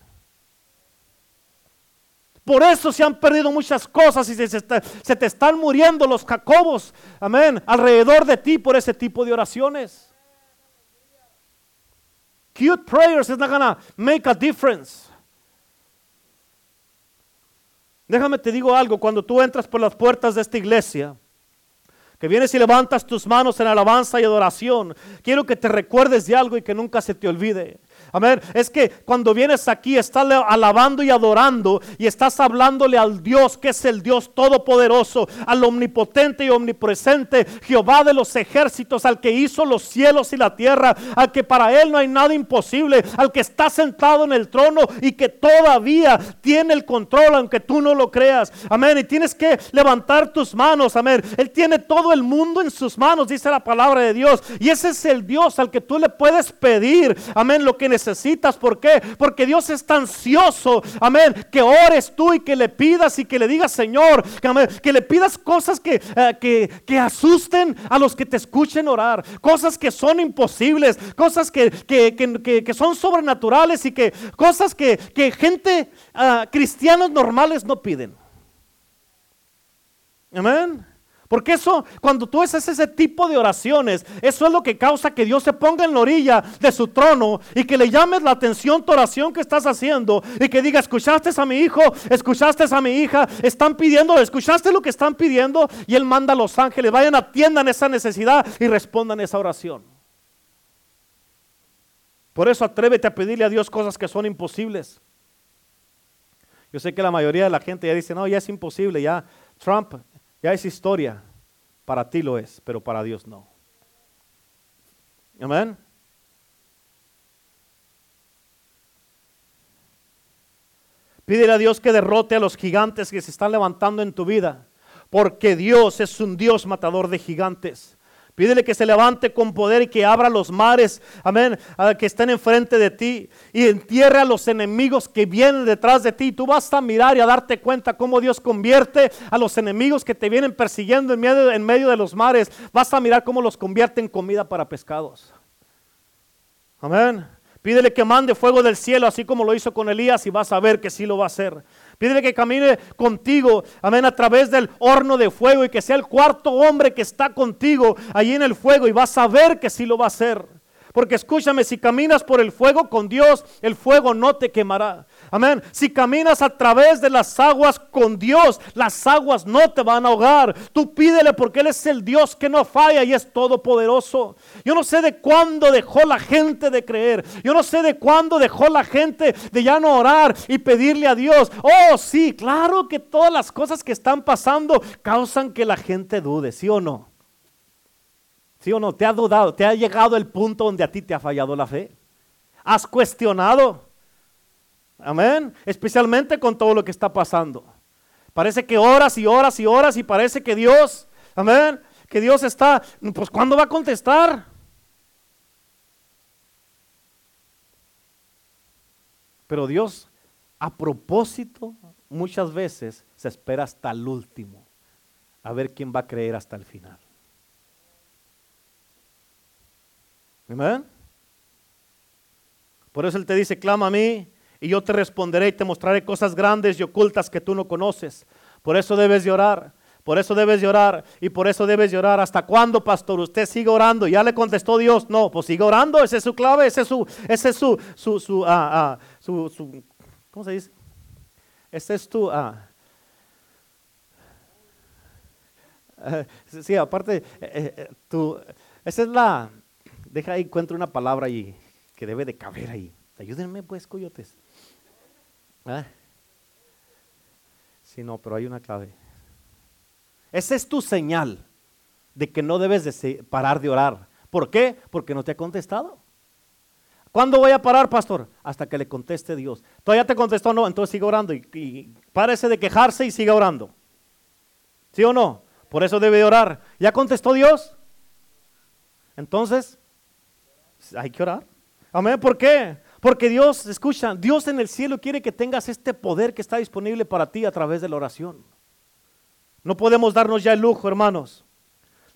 Por eso se han perdido muchas cosas y se, te están muriendo los jacobos, amén, alrededor de ti por ese tipo de oraciones. Cute prayers is not gonna make a difference. Déjame te digo algo, cuando tú entras por las puertas de esta iglesia, que vienes y levantas tus manos en alabanza y adoración, quiero que te recuerdes de algo y que nunca se te olvide. Amén. Es que cuando vienes aquí estás alabando y adorando y estás hablándole al Dios que es el Dios todopoderoso, al omnipotente y omnipresente, Jehová de los ejércitos, al que hizo los cielos y la tierra, al que para él no hay nada imposible, al que está sentado en el trono y que todavía tiene el control aunque tú no lo creas. Amén. Y tienes que levantar tus manos. Amén. Él tiene todo el mundo en sus manos, dice la palabra de Dios. Y ese es el Dios al que tú le puedes pedir. Amén. Lo que necesitas necesitas. ¿Por qué? Porque Dios está ansioso, amén, que ores tú y que le pidas y que le digas, Señor, que, le pidas cosas que, eh, que, que, asusten a los que te escuchen orar, cosas que son imposibles, cosas que, que son sobrenaturales y que cosas que, gente, uh, cristianos normales no piden. Amén. Porque eso, cuando tú haces ese tipo de oraciones, eso es lo que causa que Dios se ponga en la orilla de su trono y que le llames la atención tu oración que estás haciendo y que diga, escuchaste a mi hijo, escuchaste a mi hija, están pidiendo, escuchaste lo que están pidiendo y Él manda a los ángeles, vayan, atiendan esa necesidad y respondan esa oración. Por eso atrévete a pedirle a Dios cosas que son imposibles. Yo sé que la mayoría de la gente ya dice, no, ya es imposible, ya Trump ya es historia. Para ti lo es, pero para Dios no. Amén. Pídele a Dios que derrote a los gigantes que se están levantando en tu vida, porque Dios es un Dios matador de gigantes. Pídele que se levante con poder y que abra los mares, amén, que estén enfrente de ti y entierre a los enemigos que vienen detrás de ti. Tú vas a mirar y a darte cuenta cómo Dios convierte a los enemigos que te vienen persiguiendo en medio, en medio de los mares. Vas a mirar cómo los convierte en comida para pescados. Amén. Pídele que mande fuego del cielo, así como lo hizo con Elías, y vas a ver que sí lo va a hacer. Pídele que camine contigo, amén, a través del horno de fuego y que sea el cuarto hombre que está contigo allí en el fuego y vas a ver que sí lo va a hacer. Porque escúchame, si caminas por el fuego con Dios, el fuego no te quemará. Amén. Si caminas a través de las aguas con Dios, las aguas no te van a ahogar. Tú pídele porque Él es el Dios que no falla y es todopoderoso. Yo no sé de cuándo dejó la gente de creer. Yo no sé de cuándo dejó la gente de ya no orar y pedirle a Dios. Oh, sí, claro que todas las cosas que están pasando causan que la gente dude, ¿sí o no? ¿Sí o no? ¿Te ha dudado? ¿Te ha llegado el punto donde a ti te ha fallado la fe? ¿Has cuestionado? Amén. Especialmente con todo lo que está pasando. Parece que horas y horas y horas y parece que Dios, amén, que Dios está, pues ¿cuándo va a contestar? Pero Dios, a propósito, muchas veces se espera hasta el último, a ver quién va a creer hasta el final. Amén. Por eso Él te dice, clama a mí y yo te responderé y te mostraré cosas grandes y ocultas que tú no conoces. Por eso debes llorar. Por eso debes llorar y por eso debes llorar. ¿Hasta cuándo, pastor? Usted sigue orando. Ya le contestó Dios. No, pues sigue orando. Esa es su clave. Ese es su, ese es su, su, su, ah, ah, su, su ¿cómo se dice? Ese es tu, ah, eh, sí, aparte, eh, eh, tu, esa es la, deja ahí, encuentro una palabra ahí que debe de caber ahí. Ayúdenme pues, coyotes. ¿Ah? Sí, no, pero hay una clave. Esa es tu señal de que no debes de parar de orar. ¿Por qué? Porque no te ha contestado. ¿Cuándo voy a parar, pastor? Hasta que le conteste Dios. ¿Todavía te contestó? No, entonces sigue orando y, párese de quejarse y siga orando. ¿Sí o no? Por eso debe orar. ¿Ya contestó Dios? Entonces, hay que orar. Amén. ¿Por qué? Porque Dios, escucha, Dios en el cielo quiere que tengas este poder que está disponible para ti a través de la oración. No podemos darnos ya el lujo, hermanos,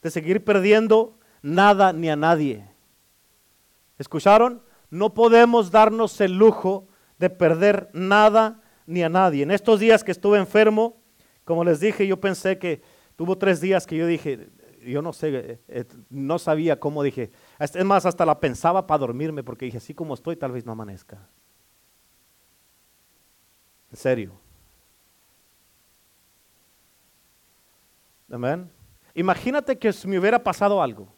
de seguir perdiendo nada ni a nadie. ¿Escucharon? No podemos darnos el lujo de perder nada ni a nadie. En estos días que estuve enfermo, como les dije, yo pensé que tuvo tres días que yo dije, yo no sé, eh, eh, no sabía cómo dije. Es más, hasta la pensaba para dormirme porque dije, así como estoy, tal vez no amanezca. En serio. Amén. Imagínate que me hubiera pasado algo.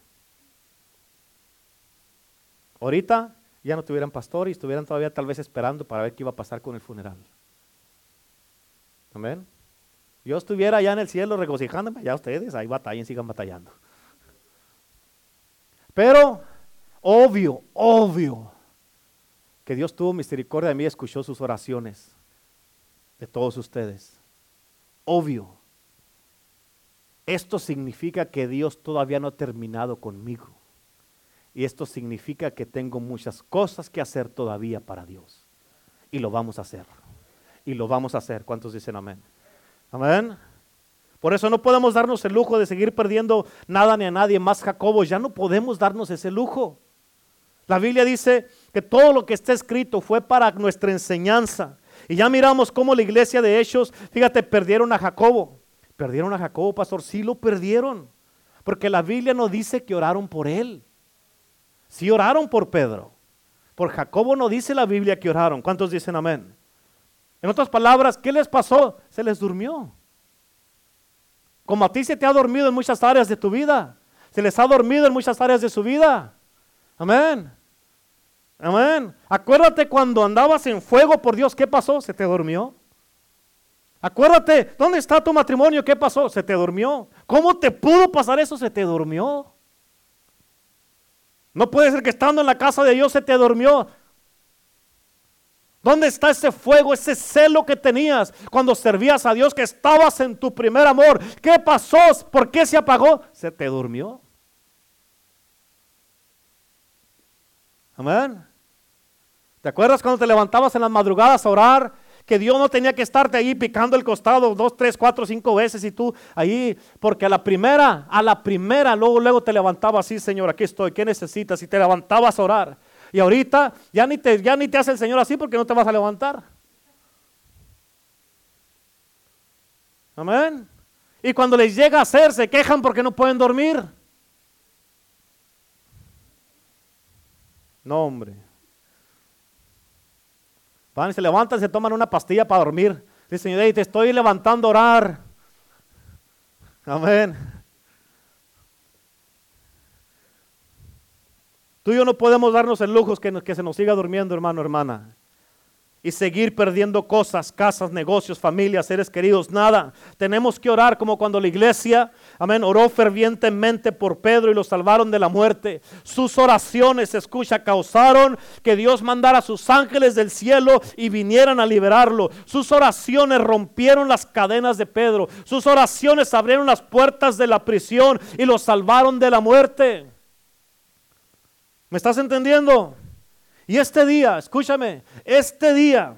Ahorita ya no tuvieran pastor y estuvieran todavía tal vez esperando para ver qué iba a pasar con el funeral. Amén. Yo estuviera allá en el cielo regocijándome, ya ustedes ahí batallen, sigan batallando. Pero, obvio, obvio, que Dios tuvo misericordia de mí y escuchó sus oraciones de todos ustedes. Obvio. Esto significa que Dios todavía no ha terminado conmigo. Y esto significa que tengo muchas cosas que hacer todavía para Dios. Y lo vamos a hacer. Y lo vamos a hacer. ¿Cuántos dicen amén? Amén. Por eso no podemos darnos el lujo de seguir perdiendo nada ni a nadie más. Jacobo, ya no podemos darnos ese lujo. La Biblia dice que todo lo que está escrito fue para nuestra enseñanza. Y ya miramos cómo la iglesia de Hechos, fíjate, perdieron a Jacobo. Perdieron a Jacobo, pastor, sí lo perdieron. Porque la Biblia no dice que oraron por él. Sí oraron por Pedro. Por Jacobo no dice la Biblia que oraron. ¿Cuántos dicen amén? En otras palabras, ¿qué les pasó? Se les durmió. Como a ti se te ha dormido en muchas áreas de tu vida. Se les ha dormido en muchas áreas de su vida. Amén. Amén. Acuérdate cuando andabas en fuego por Dios, ¿qué pasó? Se te durmió. Acuérdate, ¿dónde está tu matrimonio? ¿Qué pasó? Se te durmió. ¿Cómo te pudo pasar eso? Se te durmió. No puede ser que estando en la casa de Dios se te durmió. ¿Dónde está ese fuego, ese celo que tenías cuando servías a Dios, que estabas en tu primer amor? ¿Qué pasó? ¿Por qué se apagó? Se te durmió. Amén. ¿Te acuerdas cuando te levantabas en las madrugadas a orar? Que Dios no tenía que estarte ahí picando el costado dos, tres, cuatro, cinco veces y tú ahí, porque a la primera, a la primera, luego, luego te levantabas así, Señor, aquí estoy, ¿qué necesitas? Y te levantabas a orar. Y ahorita ya ni te, ya ni te hace el Señor así porque no te vas a levantar. Amén. Y cuando les llega a hacer, se quejan porque no pueden dormir. No, hombre. Van y se levantan, se toman una pastilla para dormir. Dice, Señor, te estoy levantando a orar. Amén. Tú y yo no podemos darnos el lujo que, que se nos siga durmiendo, hermano, hermana. Y seguir perdiendo cosas, casas, negocios, familias, seres queridos, nada. Tenemos que orar como cuando la iglesia, amén, oró fervientemente por Pedro y lo salvaron de la muerte. Sus oraciones, escucha, causaron que Dios mandara a sus ángeles del cielo y vinieran a liberarlo. Sus oraciones rompieron las cadenas de Pedro. Sus oraciones abrieron las puertas de la prisión y lo salvaron de la muerte. ¿Me estás entendiendo? Y este día, escúchame, este día,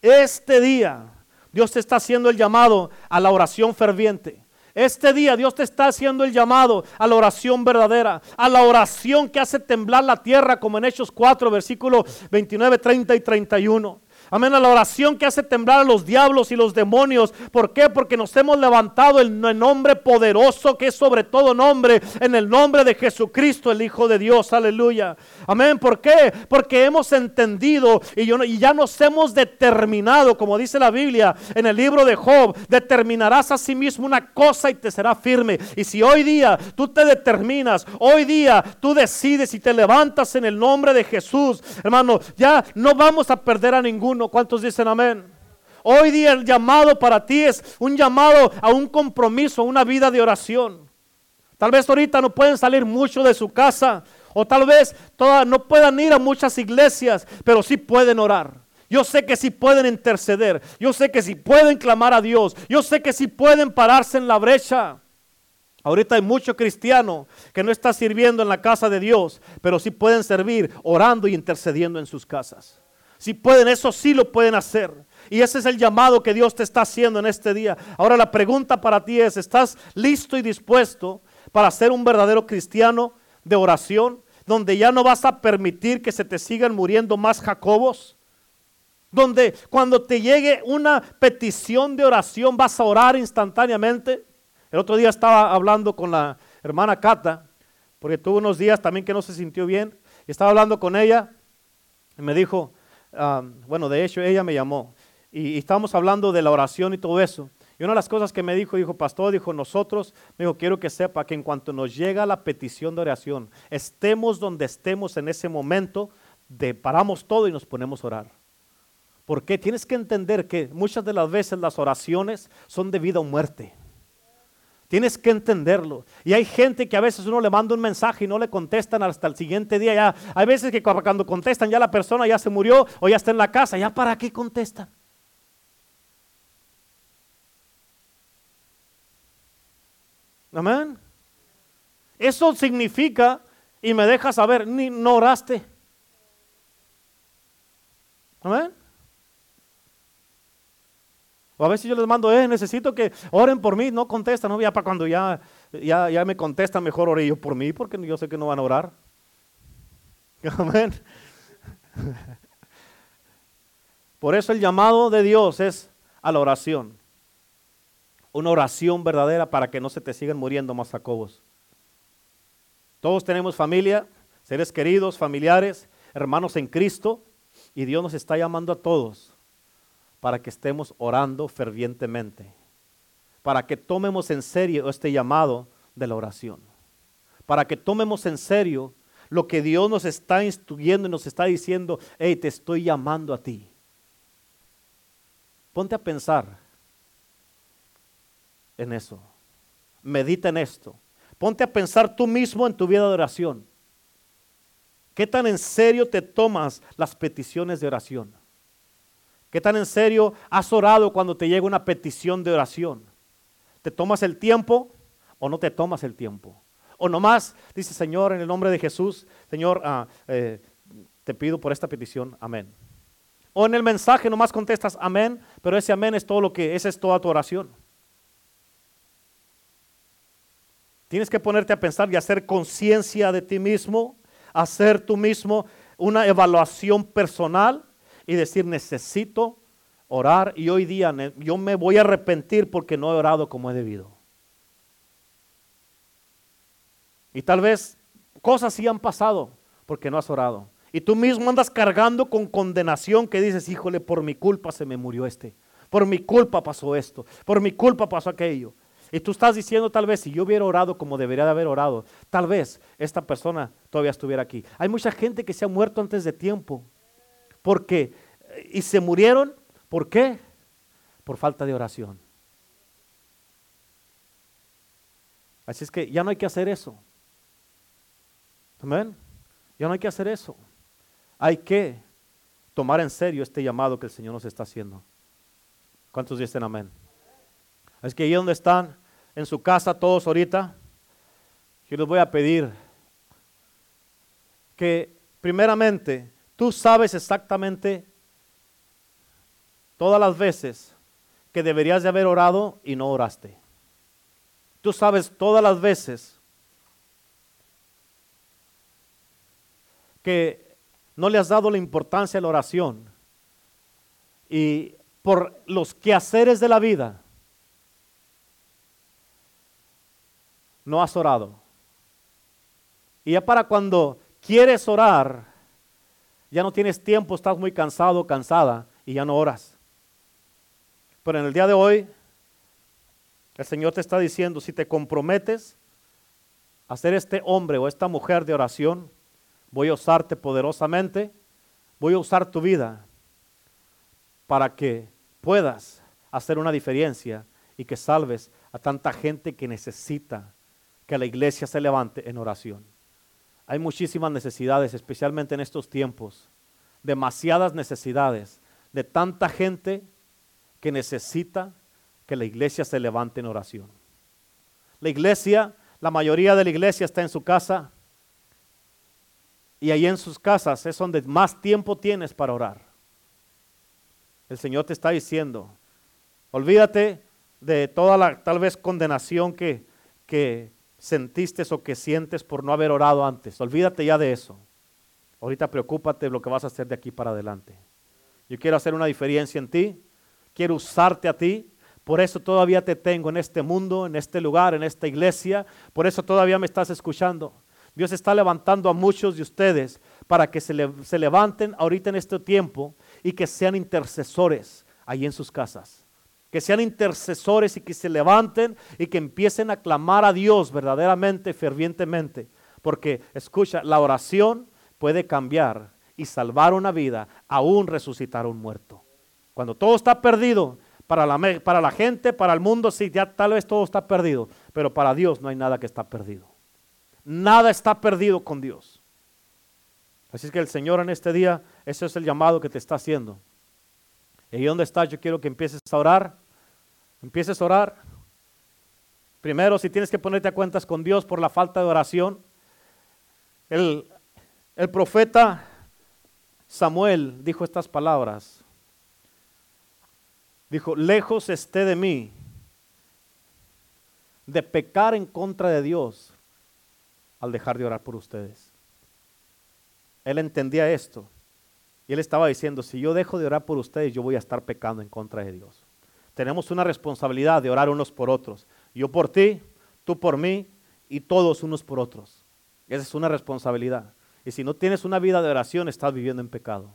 este día, Dios te está haciendo el llamado a la oración ferviente. Este día Dios te está haciendo el llamado a la oración verdadera, a la oración que hace temblar la tierra, como en Hechos 4, versículos 29, 30 y 31. Amén, a la oración que hace temblar a los diablos y los demonios. ¿Por qué? Porque nos hemos levantado en el nombre poderoso que es sobre todo nombre, en el nombre de Jesucristo, el Hijo de Dios. Aleluya. Amén. ¿Por qué? Porque hemos entendido y, ya nos hemos determinado, como dice la Biblia en el libro de Job, determinarás a sí mismo una cosa y te será firme. Y si hoy día tú te determinas, hoy día tú decides y te levantas en el nombre de Jesús, hermano, ya no vamos a perder a ninguno ¿Cuántos dicen amén? Hoy día el llamado para ti es un llamado a un compromiso, a una vida de oración. Tal vez ahorita no pueden salir mucho de su casa o tal vez todas, no puedan ir a muchas iglesias, pero sí pueden orar. Yo sé que sí pueden interceder. Yo sé que sí pueden clamar a Dios. Yo sé que sí pueden pararse en la brecha. Ahorita hay mucho cristiano que no está sirviendo en la casa de Dios, pero sí pueden servir orando y intercediendo en sus casas. Si pueden, eso sí lo pueden hacer. Y ese es el llamado que Dios te está haciendo en este día. Ahora la pregunta para ti es, ¿estás listo y dispuesto para ser un verdadero cristiano de oración? Donde ya no vas a permitir que se te sigan muriendo más Jacobos. Donde cuando te llegue una petición de oración vas a orar instantáneamente. El otro día estaba hablando con la hermana Cata, porque tuvo unos días también que no se sintió bien. Y estaba hablando con ella y me dijo, bueno, de hecho ella me llamó y, estábamos hablando de la oración y todo eso. Y una de las cosas que me dijo, dijo, pastor, dijo, nosotros, me dijo, quiero que sepa que en cuanto nos llega la petición de oración, estemos donde estemos en ese momento, de, paramos todo y nos ponemos a orar. Porque tienes que entender que muchas de las veces las oraciones son de vida o muerte. Tienes que entenderlo. Y hay gente que a veces uno le manda un mensaje y no le contestan hasta el siguiente día. Ya, hay veces que cuando contestan ya la persona ya se murió o ya está en la casa. ¿Ya para qué contestan? Amén. Eso significa, y me deja saber, ni no oraste. Amén. O a veces yo les mando, eh, necesito que oren por mí, no contestan, no, ya para cuando ya, ya, ya me contestan, mejor ore yo por mí, porque yo sé que no van a orar. Amén. Por eso el llamado de Dios es a la oración. Una oración verdadera para que no se te sigan muriendo más jacobos. Todos tenemos familia, seres queridos, familiares, hermanos en Cristo, y Dios nos está llamando a todos para que estemos orando fervientemente, para que tomemos en serio este llamado de la oración, para que tomemos en serio lo que Dios nos está instruyendo y nos está diciendo, hey, te estoy llamando a ti. Ponte a pensar en eso, medita en esto, ponte a pensar tú mismo en tu vida de oración. ¿Qué tan en serio te tomas las peticiones de oración? ¿Qué tan en serio has orado cuando te llega una petición de oración? ¿Te tomas el tiempo o no te tomas el tiempo? O nomás dice, Señor, en el nombre de Jesús, Señor, ah, eh, te pido por esta petición, amén. O en el mensaje nomás contestas amén, pero ese amén es todo lo que, esa es toda tu oración. Tienes que ponerte a pensar y hacer conciencia de ti mismo, hacer tú mismo una evaluación personal y decir, necesito orar y hoy día yo me voy a arrepentir porque no he orado como he debido. Y tal vez cosas sí han pasado porque no has orado. Y tú mismo andas cargando con condenación que dices, híjole, por mi culpa se me murió este. Por mi culpa pasó esto. Por mi culpa pasó aquello. Y tú estás diciendo tal vez, si yo hubiera orado como debería de haber orado, tal vez esta persona todavía estuviera aquí. Hay mucha gente que se ha muerto antes de tiempo porque, y se murieron, ¿por qué? Por falta de oración. Así es que ya no hay que hacer eso. Amén. Ya no hay que hacer eso. Hay que tomar en serio este llamado que el Señor nos está haciendo. ¿Cuántos dicen amén? Es que ahí donde están, en su casa todos ahorita, yo les voy a pedir que primeramente Tú sabes exactamente todas las veces que deberías de haber orado y no oraste. Tú sabes todas las veces que no le has dado la importancia a la oración y por los quehaceres de la vida no has orado. Y ya para cuando quieres orar, ya no tienes tiempo, estás muy cansado, cansada y ya no oras. Pero en el día de hoy, el Señor te está diciendo, si te comprometes a ser este hombre o esta mujer de oración, voy a usarte poderosamente, voy a usar tu vida para que puedas hacer una diferencia y que salves a tanta gente que necesita que la iglesia se levante en oración. Hay muchísimas necesidades, especialmente en estos tiempos. Demasiadas necesidades de tanta gente que necesita que la iglesia se levante en oración. La iglesia, la mayoría de la iglesia está en su casa y ahí en sus casas es donde más tiempo tienes para orar. El Señor te está diciendo, olvídate de toda la tal vez condenación que, que, sentiste o que sientes por no haber orado antes. Olvídate ya de eso. Ahorita preocúpate de lo que vas a hacer de aquí para adelante. Yo quiero hacer una diferencia en ti. Quiero usarte a ti. Por eso todavía te tengo en este mundo, en este lugar, en esta iglesia. Por eso todavía me estás escuchando. Dios está levantando a muchos de ustedes para que se, se levanten ahorita en este tiempo y que sean intercesores ahí en sus casas. Que sean intercesores y que se levanten y que empiecen a clamar a Dios verdaderamente, fervientemente. Porque, escucha, la oración puede cambiar y salvar una vida, aún resucitar a un muerto. Cuando todo está perdido, para la, para la gente, para el mundo, sí, ya tal vez todo está perdido, pero para Dios no hay nada que está perdido. Nada está perdido con Dios. Así es que el Señor en este día, ese es el llamado que te está haciendo. Y donde estás, yo quiero que empieces a orar. Empieces a orar. Primero, si tienes que ponerte a cuentas con Dios por la falta de oración, el, el profeta Samuel dijo estas palabras. Dijo, lejos esté de mí de pecar en contra de Dios al dejar de orar por ustedes. Él entendía esto. Y él estaba diciendo, si yo dejo de orar por ustedes, yo voy a estar pecando en contra de Dios. Tenemos una responsabilidad de orar unos por otros. Yo por ti, tú por mí y todos unos por otros. Esa es una responsabilidad. Y si no tienes una vida de oración, estás viviendo en pecado.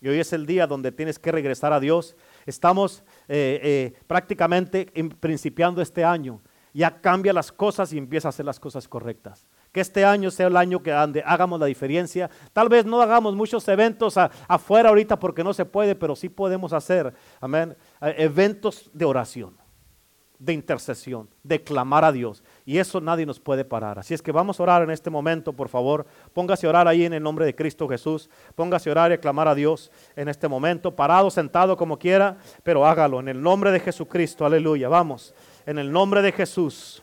Y hoy es el día donde tienes que regresar a Dios. Estamos eh, eh, prácticamente principiando este año. Ya cambia las cosas y empieza a hacer las cosas correctas. Que este año sea el año que hagamos la diferencia. Tal vez no hagamos muchos eventos afuera ahorita porque no se puede, pero sí podemos hacer, amén, eventos de oración de intercesión, de clamar a Dios. Y eso nadie nos puede parar. Así es que vamos a orar en este momento, por favor. Póngase a orar ahí en el nombre de Cristo Jesús. Póngase a orar y a clamar a Dios en este momento, parado, sentado, como quiera, pero hágalo en el nombre de Jesucristo. Aleluya. Vamos, en el nombre de Jesús.